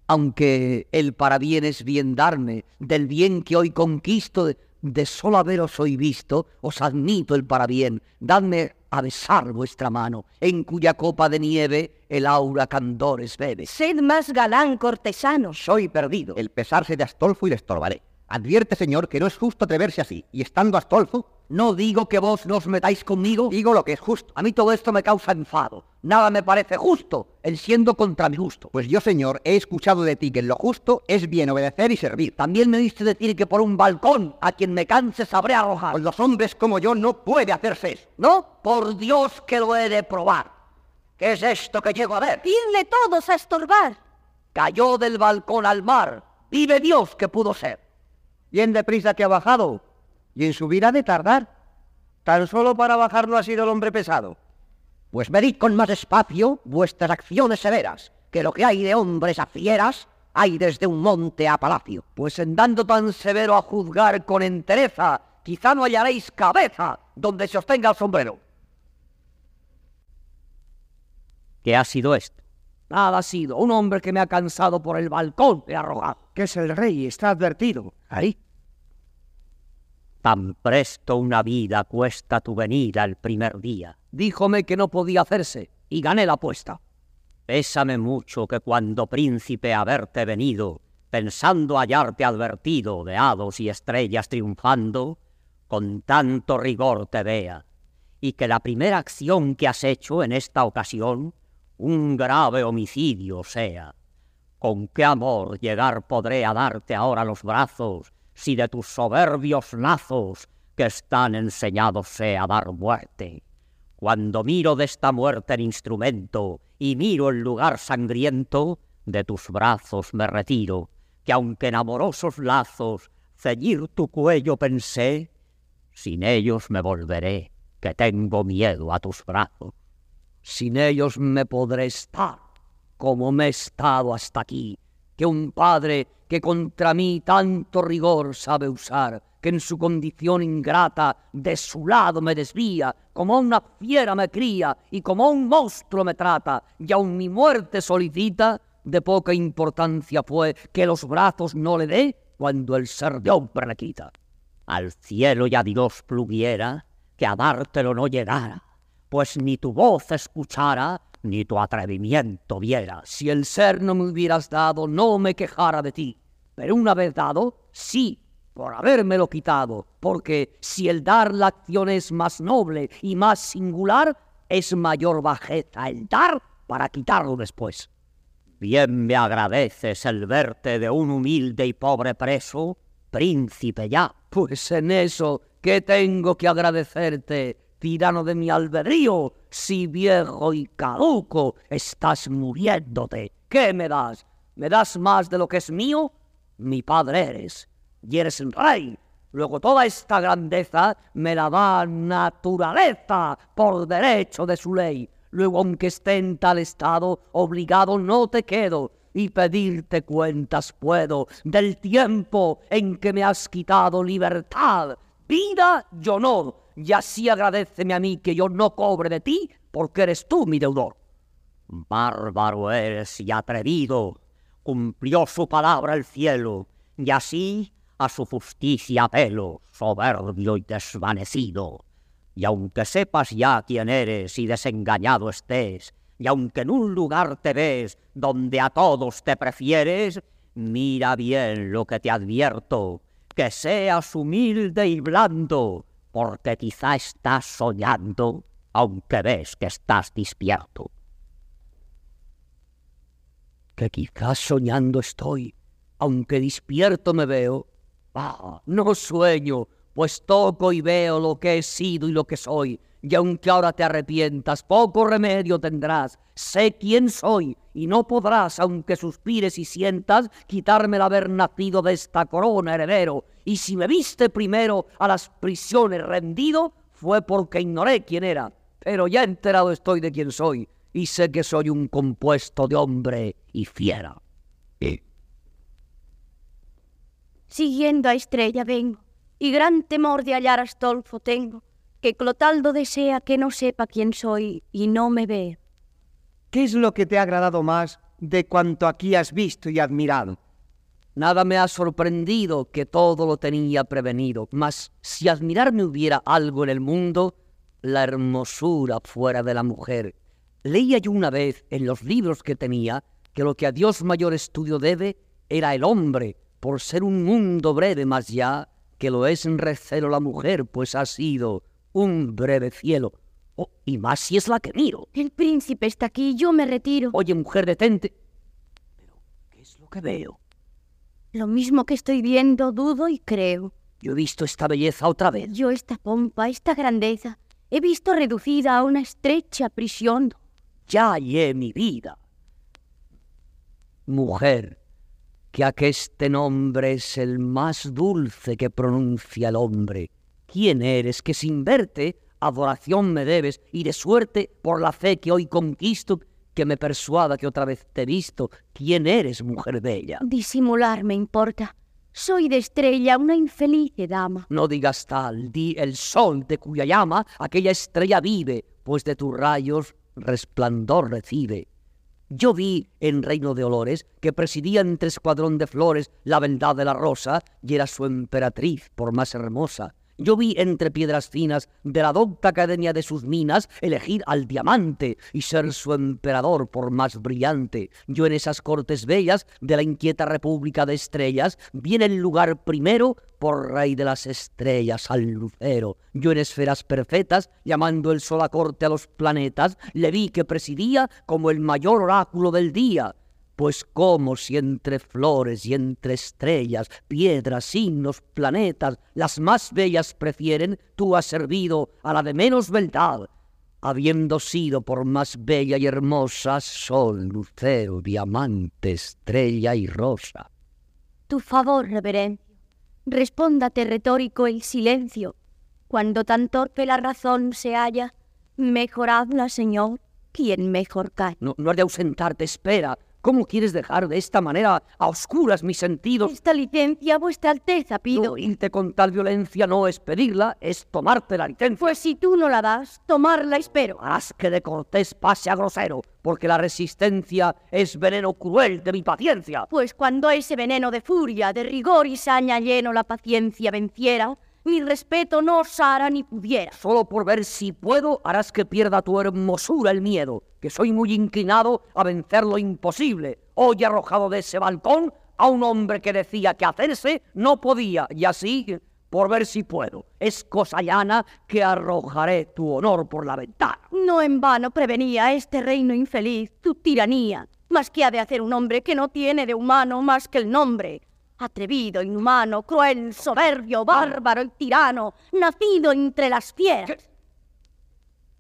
Aunque el parabién es bien darme, del bien que hoy conquisto, de, de solo haberos hoy visto, os admito el parabién. Dadme a besar vuestra mano, en cuya copa de nieve el aura candores bebe. Sed más galán, cortesano. Soy perdido. El pesarse de Astolfo y le estorbaré. Advierte, señor, que no es justo atreverse así. Y estando Astolfo, No digo que vos no os metáis conmigo. digo lo que es justo. A mí todo esto me causa enfado. Nada me parece justo, el siendo contra mi gusto. Pues yo, señor, he escuchado de ti que en lo justo es bien obedecer y servir. También me diste decir que por un balcón a quien me canse sabré arrojar. Con los hombres como yo no puede hacerse eso. ¿No? Por Dios que lo he de probar. ¿Qué es esto que llego a ver? Irle todos a estorbar. Cayó del balcón al mar. Vive Dios que pudo ser. Bien deprisa que ha bajado. Y en subir ha de tardar. Tan solo para bajar no ha sido el hombre pesado. Pues medid con más espacio vuestras acciones severas, que lo que hay de hombres a fieras hay desde un monte a palacio. Pues en dando tan severo a juzgar con entereza, quizá no hallaréis cabeza donde se os tenga el sombrero. ¿Qué ha sido esto? Nada ha sido. Un hombre que me ha cansado por el balcón he arrojado. Que es el rey, está advertido. Ahí. Tan presto una vida cuesta tu venida el primer día. Díjome que no podía hacerse y gané la apuesta. Pésame mucho que cuando príncipe haberte venido, pensando hallarte advertido de hados y estrellas triunfando, con tanto rigor te vea, y que la primera acción que has hecho en esta ocasión un grave homicidio sea. ¿Con qué amor llegar podré a darte ahora los brazos, si de tus soberbios lazos que están enseñados sea dar muerte? Cuando miro de esta muerte el instrumento y miro el lugar sangriento, de tus brazos me retiro, que aunque en amorosos lazos ceñir tu cuello pensé, sin ellos me volveré, que tengo miedo a tus brazos. Sin ellos me podré estar como me he estado hasta aquí, que un padre que contra mí tanto rigor sabe usar, que en su condición ingrata de su lado me desvía, como una fiera me cría y como un monstruo me trata, y aun mi muerte solicita, de poca importancia fue que los brazos no le dé cuando el ser de hombre le quita. Al cielo y a Dios pluguiera que a dártelo no llegara, pues ni tu voz escuchara, ni tu atrevimiento viera. Si el ser no me hubieras dado, no me quejara de ti, pero una vez dado, sí, por habérmelo quitado, porque si el dar la acción es más noble y más singular, es mayor bajeza el dar para quitarlo después. Bien me agradeces el verte de un humilde y pobre preso, príncipe ya. Pues en eso, ¿qué tengo que agradecerte, tirano de mi albedrío? Si viejo y caduco estás muriéndote, ¿qué me das? ¿Me das más de lo que es mío? Mi padre eres, y eres el rey. Luego toda esta grandeza me la da naturaleza por derecho de su ley. Luego, aunque esté en tal estado, obligado no te quedo, y pedirte cuentas puedo del tiempo en que me has quitado libertad, vida y honor, y así agradeceme a mí que yo no cobre de ti, porque eres tú mi deudor. Bárbaro eres y atrevido. Cumplió su palabra el cielo, y así a su justicia apelo, soberbio y desvanecido. Y aunque sepas ya quién eres y desengañado estés, y aunque en un lugar te ves donde a todos te prefieres, mira bien lo que te advierto, que seas humilde y blando, porque quizá estás soñando, aunque ves que estás despierto. Que quizás soñando estoy, aunque despierto me veo. Ah, no sueño, pues toco y veo lo que he sido y lo que soy, y aunque ahora te arrepientas, poco remedio tendrás. Sé quién soy, y no podrás, aunque suspires y sientas, quitarme el haber nacido de esta corona, heredero. Y si me viste primero a las prisiones rendido, fue porque ignoré quién era. Pero ya enterado estoy de quién soy, y sé que soy un compuesto de hombre y fiera. Siguiendo a Estrella vengo, y gran temor de hallar a Astolfo tengo, que Clotaldo desea que no sepa quién soy y no me vea. ¿Qué es lo que te ha agradado más de cuanto aquí has visto y admirado? Nada me ha sorprendido que todo lo tenía prevenido, mas si admirarme hubiera algo en el mundo, la hermosura fuera de la mujer. Leía yo una vez en los libros que tenía que lo que a Dios mayor estudio debe era el hombre, por ser un mundo breve más ya que lo es en recelo la mujer, pues ha sido un breve cielo. Oh, y más si es la que miro. El príncipe está aquí, yo me retiro. Oye, mujer, detente. Pero, ¿qué es lo que veo? Lo mismo que estoy viendo, dudo y creo. Yo he visto esta belleza otra vez. Yo esta pompa, esta grandeza, he visto reducida a una estrecha prisión. Ya hallé mi vida. Mujer, que aqueste nombre es el más dulce que pronuncia el hombre. ¿Quién eres que sin verte adoración me debes y de suerte por la fe que hoy conquisto que me persuada que otra vez te he visto? ¿Quién eres, mujer bella? Disimular me importa. Soy de estrella, una infeliz dama. No digas tal, di el sol de cuya llama aquella estrella vive, pues de tus rayos resplandor recibe. Yo vi en Reino de Olores que presidía entre escuadrón de flores la beldad de la rosa y era su emperatriz por más hermosa. Yo vi entre piedras finas de la docta academia de sus minas elegir al diamante y ser su emperador por más brillante. Yo en esas cortes bellas de la inquieta república de estrellas vi en el lugar primero por rey de las estrellas al lucero. Yo en esferas perfectas, llamando el sol a corte a los planetas, le vi que presidía como el mayor oráculo del día pues como si entre flores y entre estrellas, piedras, signos, planetas, las más bellas prefieren, tú has servido a la de menos beldad, habiendo sido por más bella y hermosa sol, lucero, diamante, estrella y rosa. Tu favor, reverencia, respóndate retórico el silencio. Cuando tan torpe la razón se halla, mejoradla, Señor, quien mejor cae. No, no has de ausentarte, espera, ¿Cómo quieres dejar de esta manera a oscuras mis sentidos? Esta licencia, vuestra alteza, pido. No irte con tal violencia no es pedirla, es tomarte la licencia. Pues si tú no la das, tomarla espero. Harás que de cortés pase a grosero, porque la resistencia es veneno cruel de mi paciencia. Pues cuando ese veneno de furia, de rigor y saña lleno la paciencia venciera, mi respeto no osara ni pudiera. Solo por ver si puedo harás que pierda tu hermosura el miedo, que soy muy inclinado a vencer lo imposible. Hoy arrojado de ese balcón, a un hombre que decía que hacerse no podía, y así, por ver si puedo, es cosa llana que arrojaré tu honor por la ventana. No en vano prevenía a este reino infeliz tu tiranía, más que ha de hacer un hombre que no tiene de humano más que el nombre. Atrevido, inhumano, cruel, soberbio, bárbaro y tirano, nacido entre las fieras.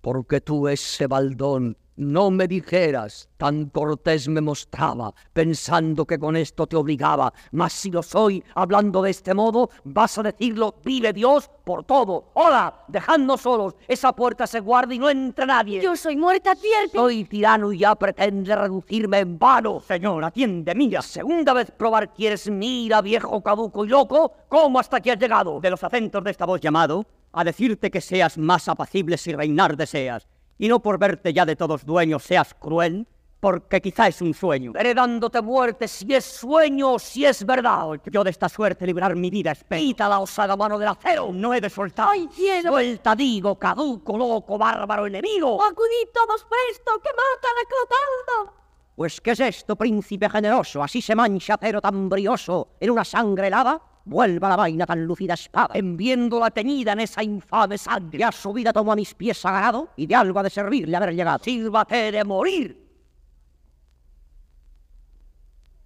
Porque tú ese baldón no me dijeras, tan cortés me mostraba, pensando que con esto te obligaba, mas si lo soy, hablando de este modo, vas a decirlo, vive Dios por todo. Hola, dejadnos solos, esa puerta se guarda y no entra nadie. Yo soy muerta, advierte. Soy tirano y ya pretende reducirme en vano. Señor, atiende, mira, segunda vez probar quieres, mira, viejo caduco y loco, ¿cómo hasta aquí has llegado? De los acentos de esta voz llamado, a decirte que seas más apacible si reinar deseas, y no por verte ya de todos dueños seas cruel, porque quizá es un sueño. Veré dándote muerte si es sueño o si es verdad. Yo de esta suerte librar mi vida espero. Quita la osada mano del acero. No he de soltar. ¡Ay, cielo! Suelta, digo, caduco, loco, bárbaro, enemigo. ¡Acudid todos presto, que matan a Clotaldo! Pues, ¿qué es esto, príncipe generoso? Así se mancha acero tan brioso en una sangre helada. Vuelva la vaina tan lucida espada. En viéndola teñida en esa infame sangre. Ya su vida tomo a mis pies sagrado y de algo ha de servirle haber llegado. Sírvate de morir.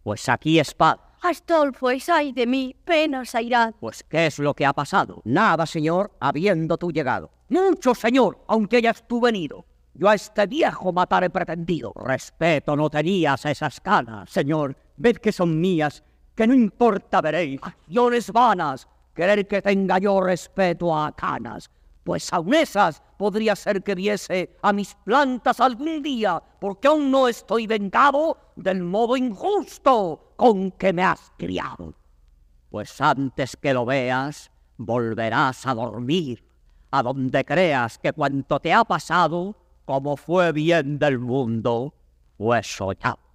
Pues aquí espada. Astolfo, es ay de mí, penas airad. Pues, ¿qué es lo que ha pasado? Nada, señor, habiendo tú llegado. Mucho, señor, aunque hayas tú venido. Yo a este viejo matar he pretendido. Respeto no tenías a esas canas, señor. Ved que son mías, que no importa veréis. Acciones vanas, querer que tenga yo respeto a canas. Pues aun esas podría ser que viese a mis plantas algún día, porque aún no estoy vengado del modo injusto con que me has criado. Pues antes que lo veas, volverás a dormir, a donde creas que cuanto te ha pasado, como fue bien del mundo, fue soñado.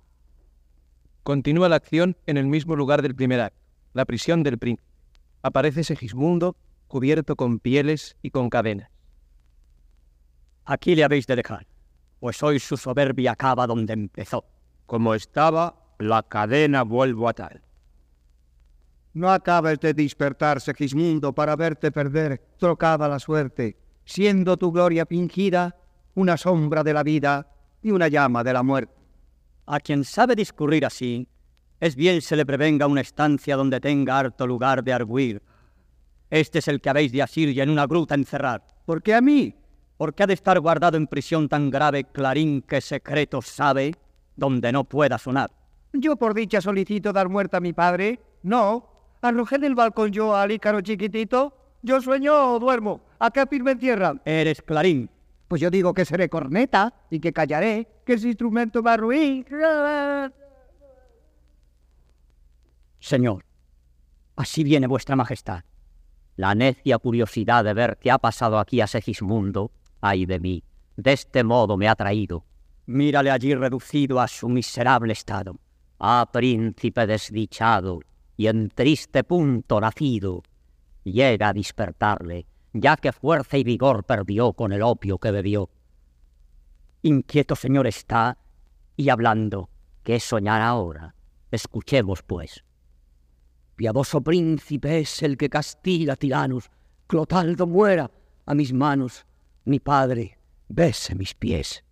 Continúa la acción en el mismo lugar del primer acto, la prisión del príncipe. Aparece Segismundo cubierto con pieles y con cadenas. Aquí le habéis de dejar, pues hoy su soberbia acaba donde empezó. Como estaba, la cadena vuelvo a tal. No acabes de despertar, Segismundo, para verte perder trocada la suerte, siendo tu gloria fingida una sombra de la vida y una llama de la muerte. A quien sabe discurrir así, es bien se le prevenga una estancia donde tenga harto lugar de arguir. Este es el que habéis de asir y en una gruta encerrar. ¿Por qué a mí? Porque ha de estar guardado en prisión tan grave clarín que secreto sabe, donde no pueda sonar. ¿Yo por dicha solicito dar muerte a mi padre? No. ¿Arrojé del balcón yo al ícaro chiquitito? ¿Yo sueño o duermo? ¿A qué me encierran? Eres clarín. Pues yo digo que seré corneta y que callaré, que ese instrumento va a ruir. Señor, así viene vuestra majestad. La necia curiosidad de ver qué ha pasado aquí a Segismundo, ay de mí, de este modo me ha traído. Mírale allí reducido a su miserable estado. Ah, príncipe desdichado, y en triste punto nacido, llega a despertarle, ya que fuerza y vigor perdió con el opio que bebió. Inquieto señor está, y hablando. ¿Qué soñar ahora? Escuchemos, pues. Piadoso príncipe es el que castiga tiranos. Clotaldo muera a mis manos. Mi padre bese mis pies.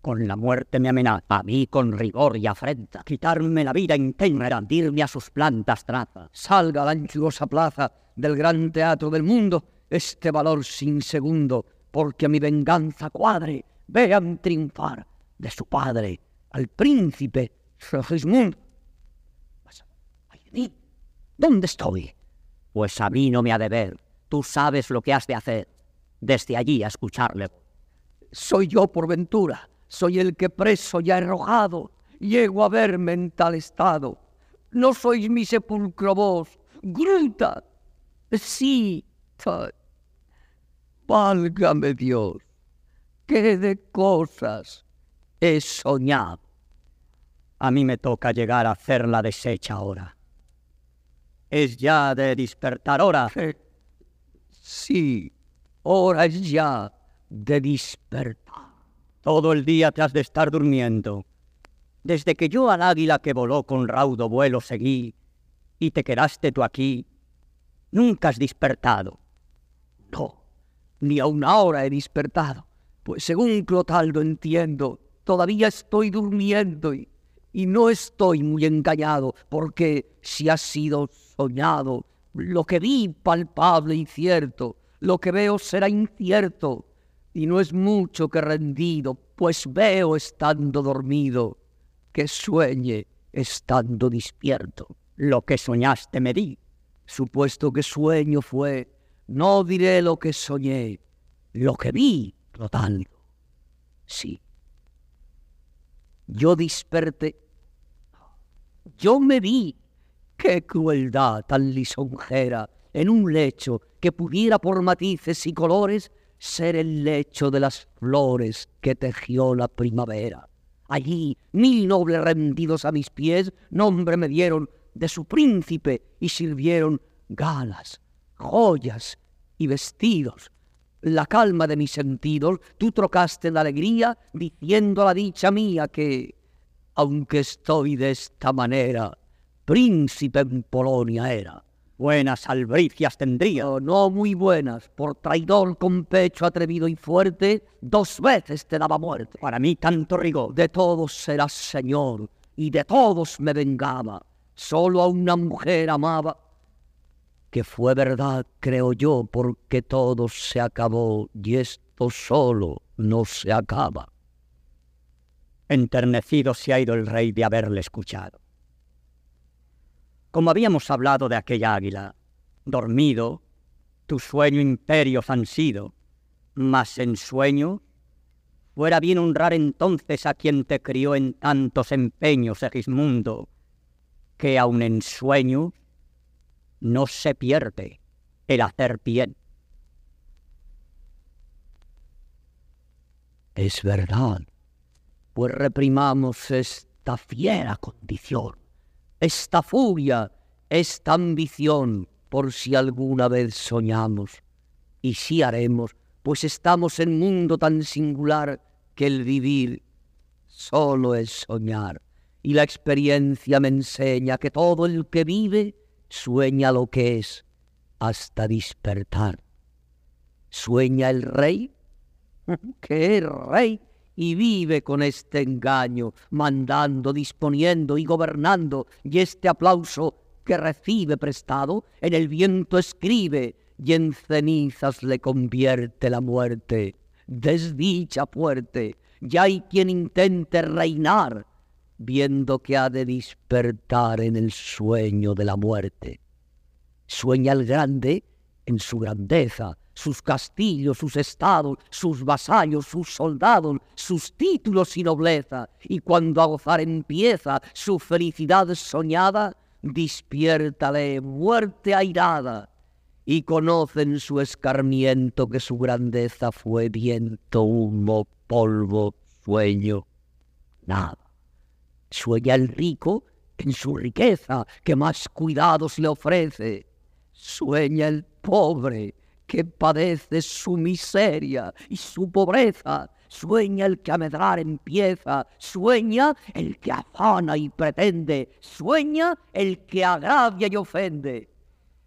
Con la muerte me amenaza, A mí con rigor y afrenta. quitarme la vida entera. Rendirme a sus plantas traza. Salga a la anchurosa plaza del gran teatro del mundo este valor sin segundo, porque a mi venganza cuadre. Vean triunfar de su padre al príncipe Segismundo. Mas, ay ¿Dónde estoy? Pues a mí no me ha de ver. Tú sabes lo que has de hacer. Desde allí a escucharle. Soy yo por ventura, soy el que preso ya arrojado, llego a verme en tal estado. No sois mi sepulcro vos, gruta. Sí, válgame Dios, qué de cosas he soñado. A mí me toca llegar a hacer la deshecha ahora. Es ya de despertar hora. Sí, hora es ya de despertar. Todo el día te has de estar durmiendo. Desde que yo al águila que voló con raudo vuelo seguí, y te quedaste tú aquí, nunca has despertado. No, ni aun ahora he despertado, pues según Clotaldo entiendo, todavía estoy durmiendo y, no estoy muy engañado, porque si ha sido soñado, lo que vi palpable y cierto, lo que veo será incierto, y no es mucho que rendido, pues veo estando dormido, que sueñe estando despierto. Lo que soñaste me di. Supuesto que sueño fue, no diré lo que soñé, lo que vi flotando. Sí. Yo desperté. Yo me vi. Qué crueldad tan lisonjera en un lecho que pudiera por matices y colores ser el lecho de las flores que tejió la primavera. Allí mil nobles rendidos a mis pies nombre me dieron de su príncipe y sirvieron galas, joyas y vestidos. La calma de mis sentidos tú trocaste en la alegría diciendo a la dicha mía que, aunque estoy de esta manera, príncipe en Polonia era. Buenas albricias tendría. No, no muy buenas. Por traidor con pecho atrevido y fuerte, dos veces te daba muerte. Para mí tanto rigor. De todos serás señor, y de todos me vengaba. Solo a una mujer amaba, que fue verdad, creo yo, porque todo se acabó, y esto solo no se acaba. Enternecido se ha ido el rey de haberle escuchado. Como habíamos hablado de aquella águila, dormido, tu sueño imperios han sido, mas en sueño fuera bien honrar entonces a quien te crió en tantos empeños, Segismundo, que aun en sueño no se pierde el hacer bien. Es verdad, pues reprimamos esta fiera condición esta furia, esta ambición, por si alguna vez soñamos. Y sí haremos, pues estamos en mundo tan singular que el vivir solo es soñar. Y la experiencia me enseña que todo el que vive sueña lo que es hasta despertar. ¿Sueña el rey? ¿Qué rey? y vive con este engaño, mandando, disponiendo y gobernando, y este aplauso que recibe prestado, en el viento escribe, y en cenizas le convierte la muerte. Desdicha fuerte, y hay quien intente reinar, viendo que ha de despertar en el sueño de la muerte. Sueña el grande en su grandeza, sus castillos, sus estados, sus vasallos, sus soldados, sus títulos y nobleza, y cuando a gozar empieza su felicidad soñada, despiértale muerte airada, y conoce en su escarmiento que su grandeza fue viento, humo, polvo, sueño, nada. Sueña el rico en su riqueza, que más cuidados le ofrece. Sueña el pobre que padece su miseria y su pobreza. Sueña el que a medrar empieza, sueña el que afana y pretende, sueña el que agravia y ofende.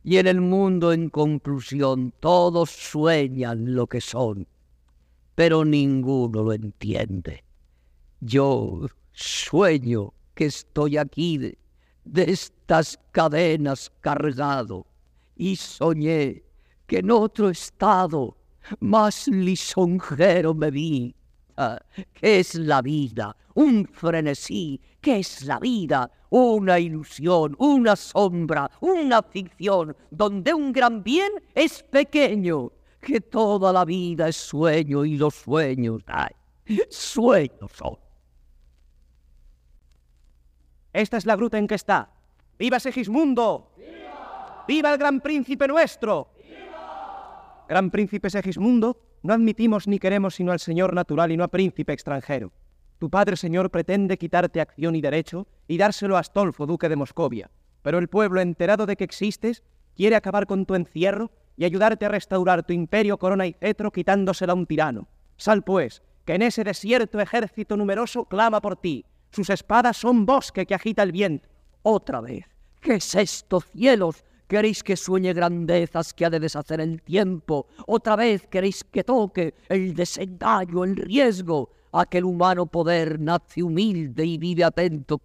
Y en el mundo, en conclusión, todos sueñan lo que son, pero ninguno lo entiende. Yo sueño que estoy aquí de, estas cadenas cargado y soñé que en otro estado más lisonjero me vi. Ah, ¿Qué es la vida? Un frenesí. ¿Qué es la vida? Una ilusión, una sombra, una ficción, donde un gran bien es pequeño, que toda la vida es sueño y los sueños, ay, sueños son. Esta es la gruta en que está. ¡Viva Segismundo! ¡Viva! ¡Viva el gran príncipe nuestro! Gran príncipe Segismundo, no admitimos ni queremos sino al señor natural y no a príncipe extranjero. Tu padre, señor, pretende quitarte acción y derecho y dárselo a Astolfo, duque de Moscovia. Pero el pueblo, enterado de que existes, quiere acabar con tu encierro y ayudarte a restaurar tu imperio, corona y cetro, quitándosela a un tirano. Sal, pues, que en ese desierto ejército numeroso clama por ti. Sus espadas son bosque que agita el viento. Otra vez. ¿Qué es esto, cielos? ¿Queréis que sueñe grandezas que ha de deshacer el tiempo? Otra vez queréis que toque el desengaño, el riesgo. Aquel humano poder nace humilde y vive atento.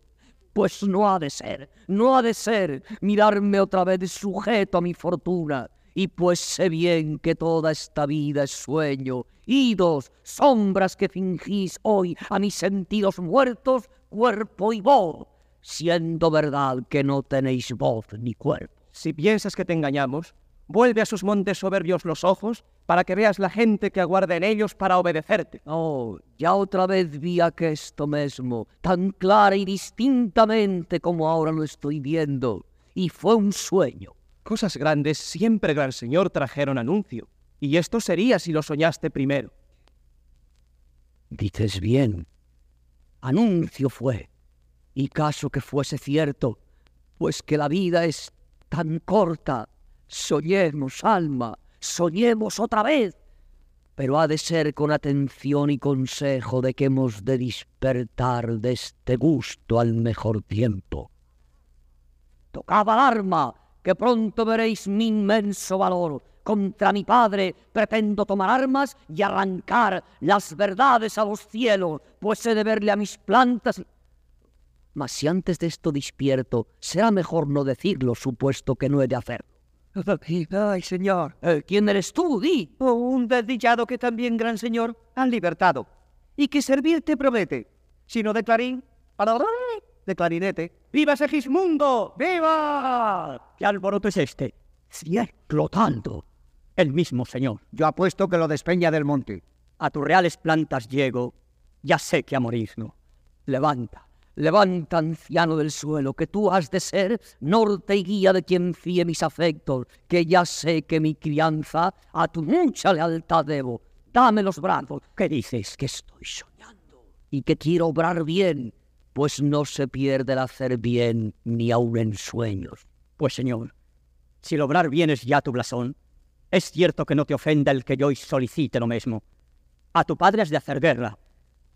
Pues no ha de ser, no ha de ser mirarme otra vez sujeto a mi fortuna. Y pues sé bien que toda esta vida es sueño, idos, sombras que fingís hoy a mis sentidos muertos, cuerpo y voz, siendo verdad que no tenéis voz ni cuerpo. Si piensas que te engañamos, vuelve a sus montes soberbios los ojos para que veas la gente que aguarda en ellos para obedecerte. Oh, ya otra vez vi esto mismo, tan clara y distintamente como ahora lo estoy viendo, y fue un sueño. Cosas grandes siempre, gran señor, trajeron anuncio, y esto sería si lo soñaste primero. Dices bien, anuncio fue, y caso que fuese cierto, pues que la vida es tan corta. Soñemos, alma, soñemos otra vez. Pero ha de ser con atención y consejo de que hemos de despertar de este gusto al mejor tiempo. Tocaba el arma, que pronto veréis mi inmenso valor. Contra mi padre pretendo tomar armas y arrancar las verdades a los cielos, pues he de verle a mis plantas mas si antes de esto despierto, será mejor no decirlo, supuesto que no he de hacerlo. Ay, señor. Eh, ¿Quién eres tú? Di. Oh, un desdichado que también, gran señor, han libertado. Y que servirte promete. Sino de clarín, para de clarinete. ¡Viva Segismundo! ¡Viva! ¿Qué alboroto es este? Si explotando. El mismo señor. Yo apuesto que lo despeña del monte. A tus reales plantas llego. Ya sé que a morir no. Levanta Levanta, anciano del suelo, que tú has de ser norte y guía de quien fíe mis afectos, que ya sé que mi crianza a tu mucha lealtad debo. Dame los brazos, que dices que estoy soñando y que quiero obrar bien, pues no se pierde el hacer bien ni aun en sueños. Pues señor, si lograr bien es ya tu blasón, es cierto que no te ofenda el que yo hoy solicite lo mismo. A tu padre has de hacer guerra,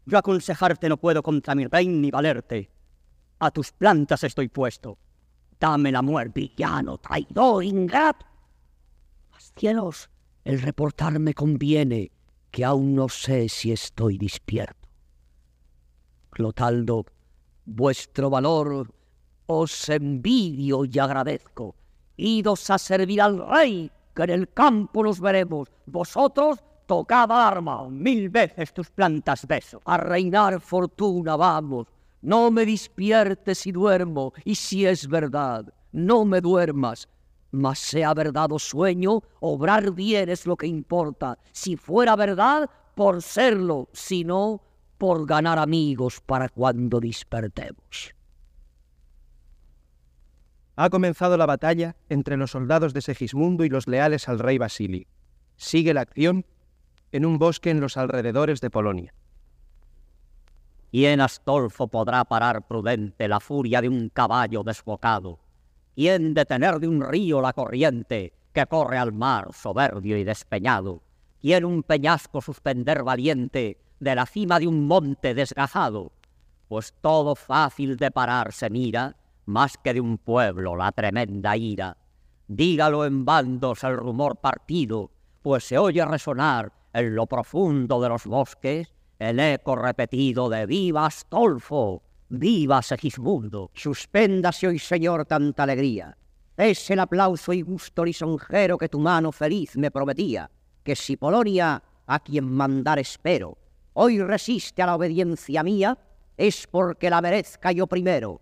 yo aconsejarte no puedo contra mi rey ni valerte. A tus plantas estoy puesto. Dame la muerte, villano, traidor, ingrato. Mas cielos, el reportarme conviene, que aún no sé si estoy despierto. Clotaldo, vuestro valor os envidio y agradezco. Idos a servir al rey, que en el campo nos veremos. Vosotros tocada arma, mil veces tus plantas beso. A reinar fortuna vamos, no me despiertes si duermo, y si es verdad, no me duermas. Mas sea verdad o sueño, obrar bien es lo que importa. Si fuera verdad, por serlo, si no, por ganar amigos para cuando despertemos. Ha comenzado la batalla entre los soldados de Segismundo y los leales al rey Basili. Sigue la acción en un bosque en los alrededores de Polonia. ¿Quién Astolfo podrá parar prudente la furia de un caballo desbocado? ¿Quién detener de un río la corriente que corre al mar soberbio y despeñado? ¿Quién un peñasco suspender valiente de la cima de un monte desgajado? Pues todo fácil de parar se mira, más que de un pueblo la tremenda ira. Dígalo en bandos el rumor partido, pues se oye resonar en lo profundo de los bosques, el eco repetido de ¡Viva Astolfo! ¡Viva Segismundo! Suspéndase hoy, Señor, tanta alegría. Es el aplauso y gusto lisonjero que tu mano feliz me prometía, que si Polonia, a quien mandar espero, hoy resiste a la obediencia mía, es porque la merezca yo primero.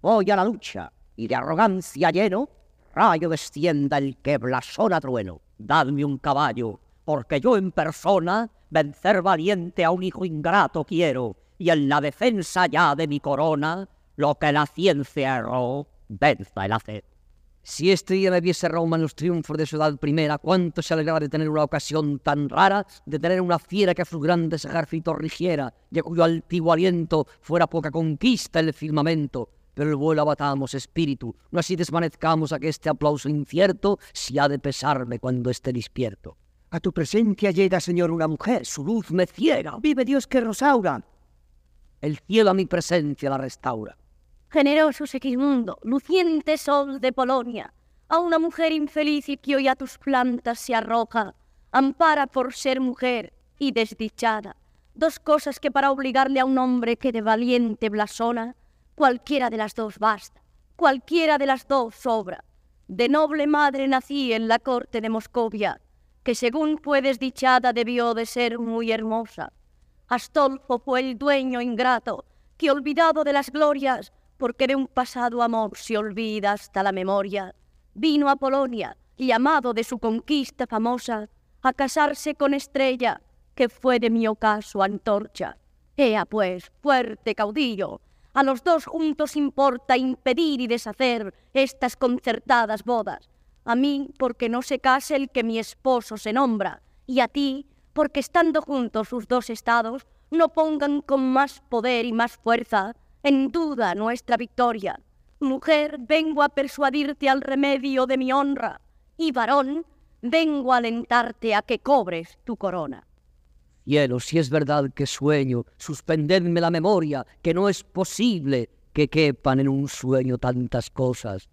Voy a la lucha, y de arrogancia lleno, rayo descienda el que blasona trueno. Dadme un caballo, porque yo en persona vencer valiente a un hijo ingrato quiero, y en la defensa ya de mi corona, lo que la ciencia erró, venza el hacer. Si este día me viese Roma en los triunfos de Ciudad Primera, cuánto se alegraba de tener una ocasión tan rara, de tener una fiera que a sus grandes ejércitos rigiera, y a cuyo altivo aliento fuera poca conquista el firmamento. Pero el vuelo abatamos, espíritu, no así desvanezcamos a que este aplauso incierto, si ha de pesarme cuando esté despierto. A tu presencia llega, Señor, una mujer, su luz me ciega. Vive Dios que Rosaura. el cielo a mi presencia la restaura. Generoso Segismundo, luciente sol de Polonia, a una mujer infeliz y que hoy a tus plantas se arroja, ampara por ser mujer y desdichada, dos cosas que para obligarle a un hombre que de valiente blasona, cualquiera de las dos basta, cualquiera de las dos sobra. De noble madre nací en la corte de Moscovia, que según fue desdichada debió de ser muy hermosa. Astolfo fue el dueño ingrato, que olvidado de las glorias, porque de un pasado amor se olvida hasta la memoria, vino a Polonia, llamado de su conquista famosa, a casarse con Estrella, que fue de mi ocaso antorcha. Ea pues, fuerte caudillo, a los dos juntos importa impedir y deshacer estas concertadas bodas. A mí, porque no se case el que mi esposo se nombra, y a ti, porque estando juntos sus dos estados, no pongan con más poder y más fuerza en duda nuestra victoria. Mujer, vengo a persuadirte al remedio de mi honra, y varón, vengo a alentarte a que cobres tu corona. Cielo, si es verdad que sueño, suspendedme la memoria, que no es posible que quepan en un sueño tantas cosas.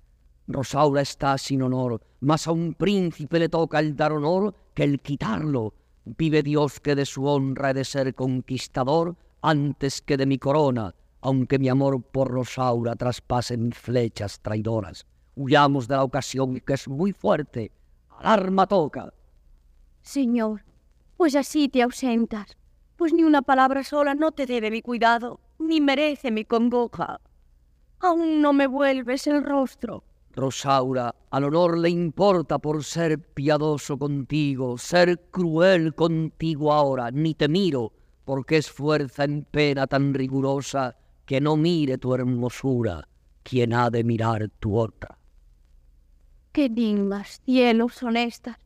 Rosaura está sin honor, mas a un príncipe le toca el dar honor que el quitarlo. Vive Dios que de su honra he de ser conquistador antes que de mi corona, aunque mi amor por Rosaura traspase mis flechas traidoras. Huyamos de la ocasión que es muy fuerte. Alarma toca. Señor, pues así te ausentas, pues ni una palabra sola no te debe mi cuidado, ni merece mi congoja. Aún no me vuelves el rostro. Rosaura, al honor le importa por ser piadoso contigo, ser cruel contigo ahora, ni te miro, porque es fuerza en pena tan rigurosa que no mire tu hermosura, quien ha de mirar tu otra. Qué dignas, cielos honestas.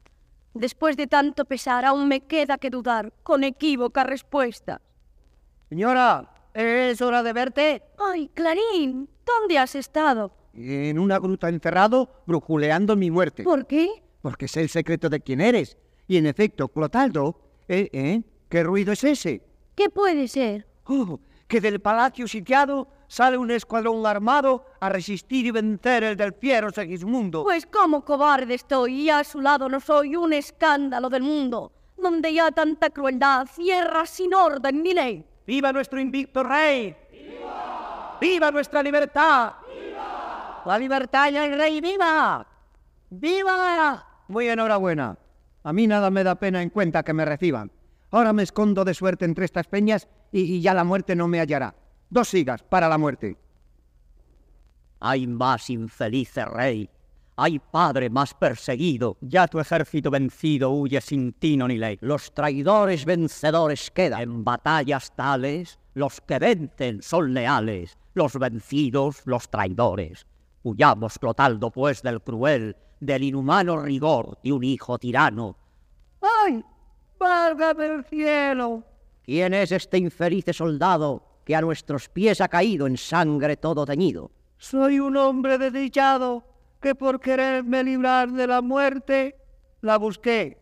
Después de tanto pesar, aún me queda que dudar con equívoca respuesta. Señora, ¿es hora de verte? Ay, Clarín, ¿dónde has estado? En una gruta encerrado, brujuleando mi muerte. ¿Por qué? Porque sé el secreto de quién eres. Y en efecto, Clotaldo, ¿eh? ¿eh? ¿Qué ruido es ese? ¿Qué puede ser? Oh, que del palacio sitiado sale un escuadrón armado a resistir y vencer el del fiero Segismundo. Pues como cobarde estoy y a su lado no soy un escándalo del mundo, donde ya tanta crueldad, cierra sin orden ni ley. ¡Viva nuestro invicto rey! ¡Viva! ¡Viva nuestra libertad! ¡Viva! ¡La libertad y el rey viva! ¡Viva! Muy enhorabuena. A mí nada me da pena en cuenta que me reciban. Ahora me escondo de suerte entre estas peñas y, y ya la muerte no me hallará. Dos sigas para la muerte. Hay más infelice rey, hay padre más perseguido, ya tu ejército vencido huye sin tino ni ley. Los traidores vencedores quedan. En batallas tales, los que vencen son leales, los vencidos los traidores. Huyamos, Clotaldo, pues, del cruel, del inhumano rigor de un hijo tirano. ¡Ay! ¡Válgame el cielo! ¿Quién es este infeliz soldado que a nuestros pies ha caído en sangre todo teñido? Soy un hombre desdichado que por quererme librar de la muerte la busqué.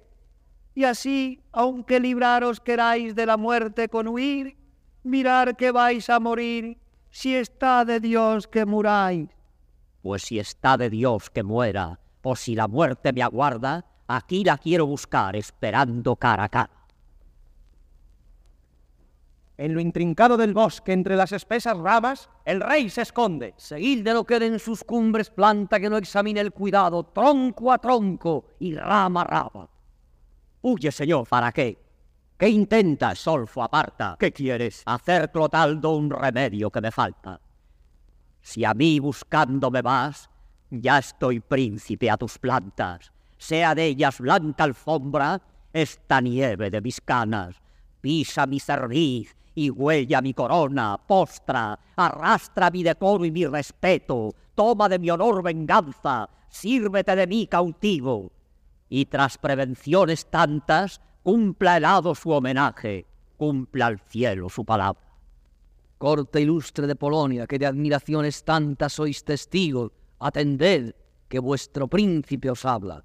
Y así, aunque libraros queráis de la muerte con huir, mirar que vais a morir, si está de Dios que muráis. Pues si está de Dios que muera, o si la muerte me aguarda, aquí la quiero buscar esperando cara a cara. En lo intrincado del bosque, entre las espesas ramas, el rey se esconde. Seguid de lo que en sus cumbres planta que no examine el cuidado, tronco a tronco y rama a rama. Huye, señor, ¿para qué? ¿Qué intentas, Solfo, aparta? ¿Qué quieres? Hacer, Clotaldo, un remedio que me falta. Si a mí buscándome vas, ya estoy príncipe a tus plantas. Sea de ellas blanca alfombra esta nieve de mis canas. Pisa mi cerviz y huella mi corona, postra, arrastra mi decoro y mi respeto, toma de mi honor venganza, sírvete de mí cautivo. Y tras prevenciones tantas, cumpla el hado su homenaje, cumpla al cielo su palabra. Corte ilustre de Polonia, que de admiraciones tantas sois testigos, atended que vuestro príncipe os habla.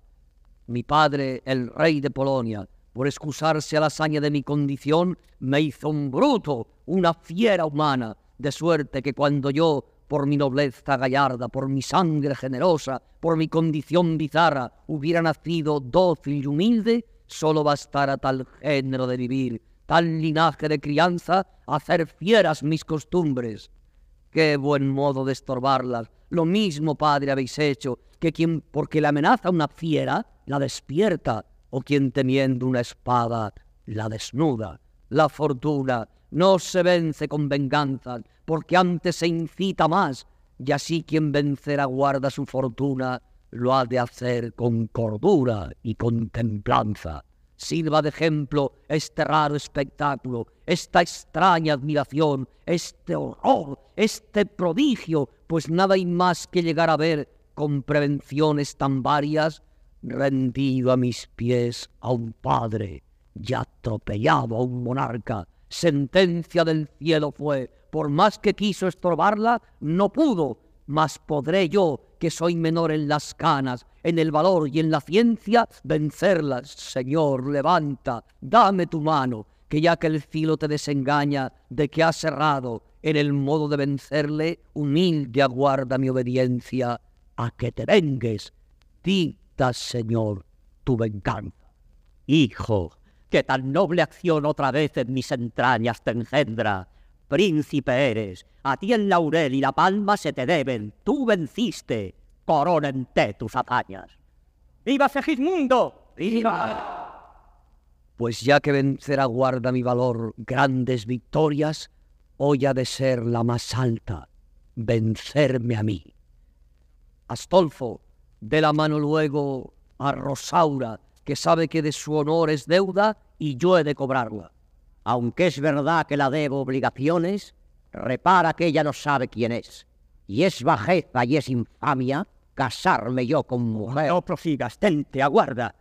Mi padre, el rey de Polonia, por excusarse a la hazaña de mi condición, me hizo un bruto, una fiera humana, de suerte que cuando yo, por mi nobleza gallarda, por mi sangre generosa, por mi condición bizarra, hubiera nacido dócil y humilde, solo bastara tal género de vivir, tal linaje de crianza, hacer fieras mis costumbres. Qué buen modo de estorbarlas. Lo mismo, padre, habéis hecho, que quien porque le amenaza una fiera, la despierta, o quien temiendo una espada, la desnuda. La fortuna no se vence con venganzas, porque antes se incita más, y así quien vencerá guarda su fortuna, lo ha de hacer con cordura y con templanza. Sirva de ejemplo este raro espectáculo, esta extraña admiración, este horror, este prodigio, pues nada hay más que llegar a ver con prevenciones tan varias, rendido a mis pies a un padre y atropellado a un monarca. Sentencia del cielo fue, por más que quiso estorbarla, no pudo, mas podré yo, que soy menor en las canas, en el valor y en la ciencia, vencerlas. Señor, levanta, dame tu mano, que ya que el filo te desengaña de que has errado en el modo de vencerle, humilde aguarda mi obediencia a que te vengues. Señor, tu venganza. Hijo, que tan noble acción otra vez en mis entrañas te engendra. Príncipe eres, a ti el laurel y la palma se te deben, tú venciste, corónente tus hazañas. ¡Viva Segismundo! ¡Viva! Pues ya que vencer aguarda mi valor grandes victorias, hoy ha de ser la más alta, vencerme a mí. Astolfo, de la mano luego a Rosaura, que sabe que de su honor es deuda y yo he de cobrarla. Aunque es verdad que la debo obligaciones, repara que ella no sabe quién es. Y es bajeza y es infamia casarme yo con mujer. No prosigas, tente, aguarda.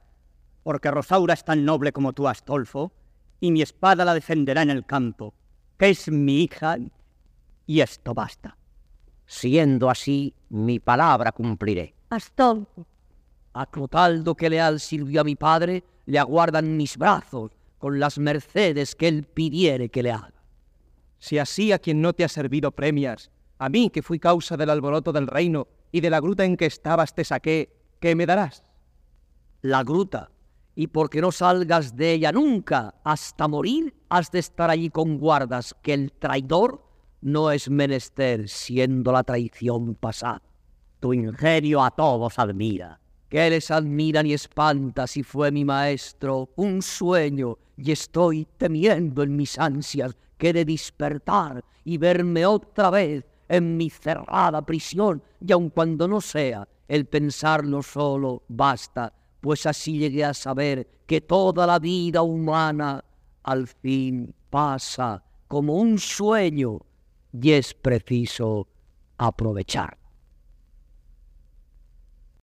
Porque Rosaura es tan noble como tú, Astolfo, y mi espada la defenderá en el campo, que es mi hija, y esto basta. Siendo así, mi palabra cumpliré. Astolfo, A Clotaldo que leal sirvió a mi padre, le aguardan mis brazos, con las mercedes que él pidiere que le haga. Si así a quien no te ha servido premias, a mí que fui causa del alboroto del reino y de la gruta en que estabas te saqué, ¿qué me darás? La gruta, y porque no salgas de ella nunca hasta morir, has de estar allí con guardas, que el traidor no es menester siendo la traición pasada. Tu ingenio a todos admira. Que les admiran y espanta si fue mi maestro un sueño y estoy temiendo en mis ansias que de despertar y verme otra vez en mi cerrada prisión y aun cuando no sea el pensarlo solo basta, pues así llegué a saber que toda la vida humana al fin pasa como un sueño y es preciso aprovechar.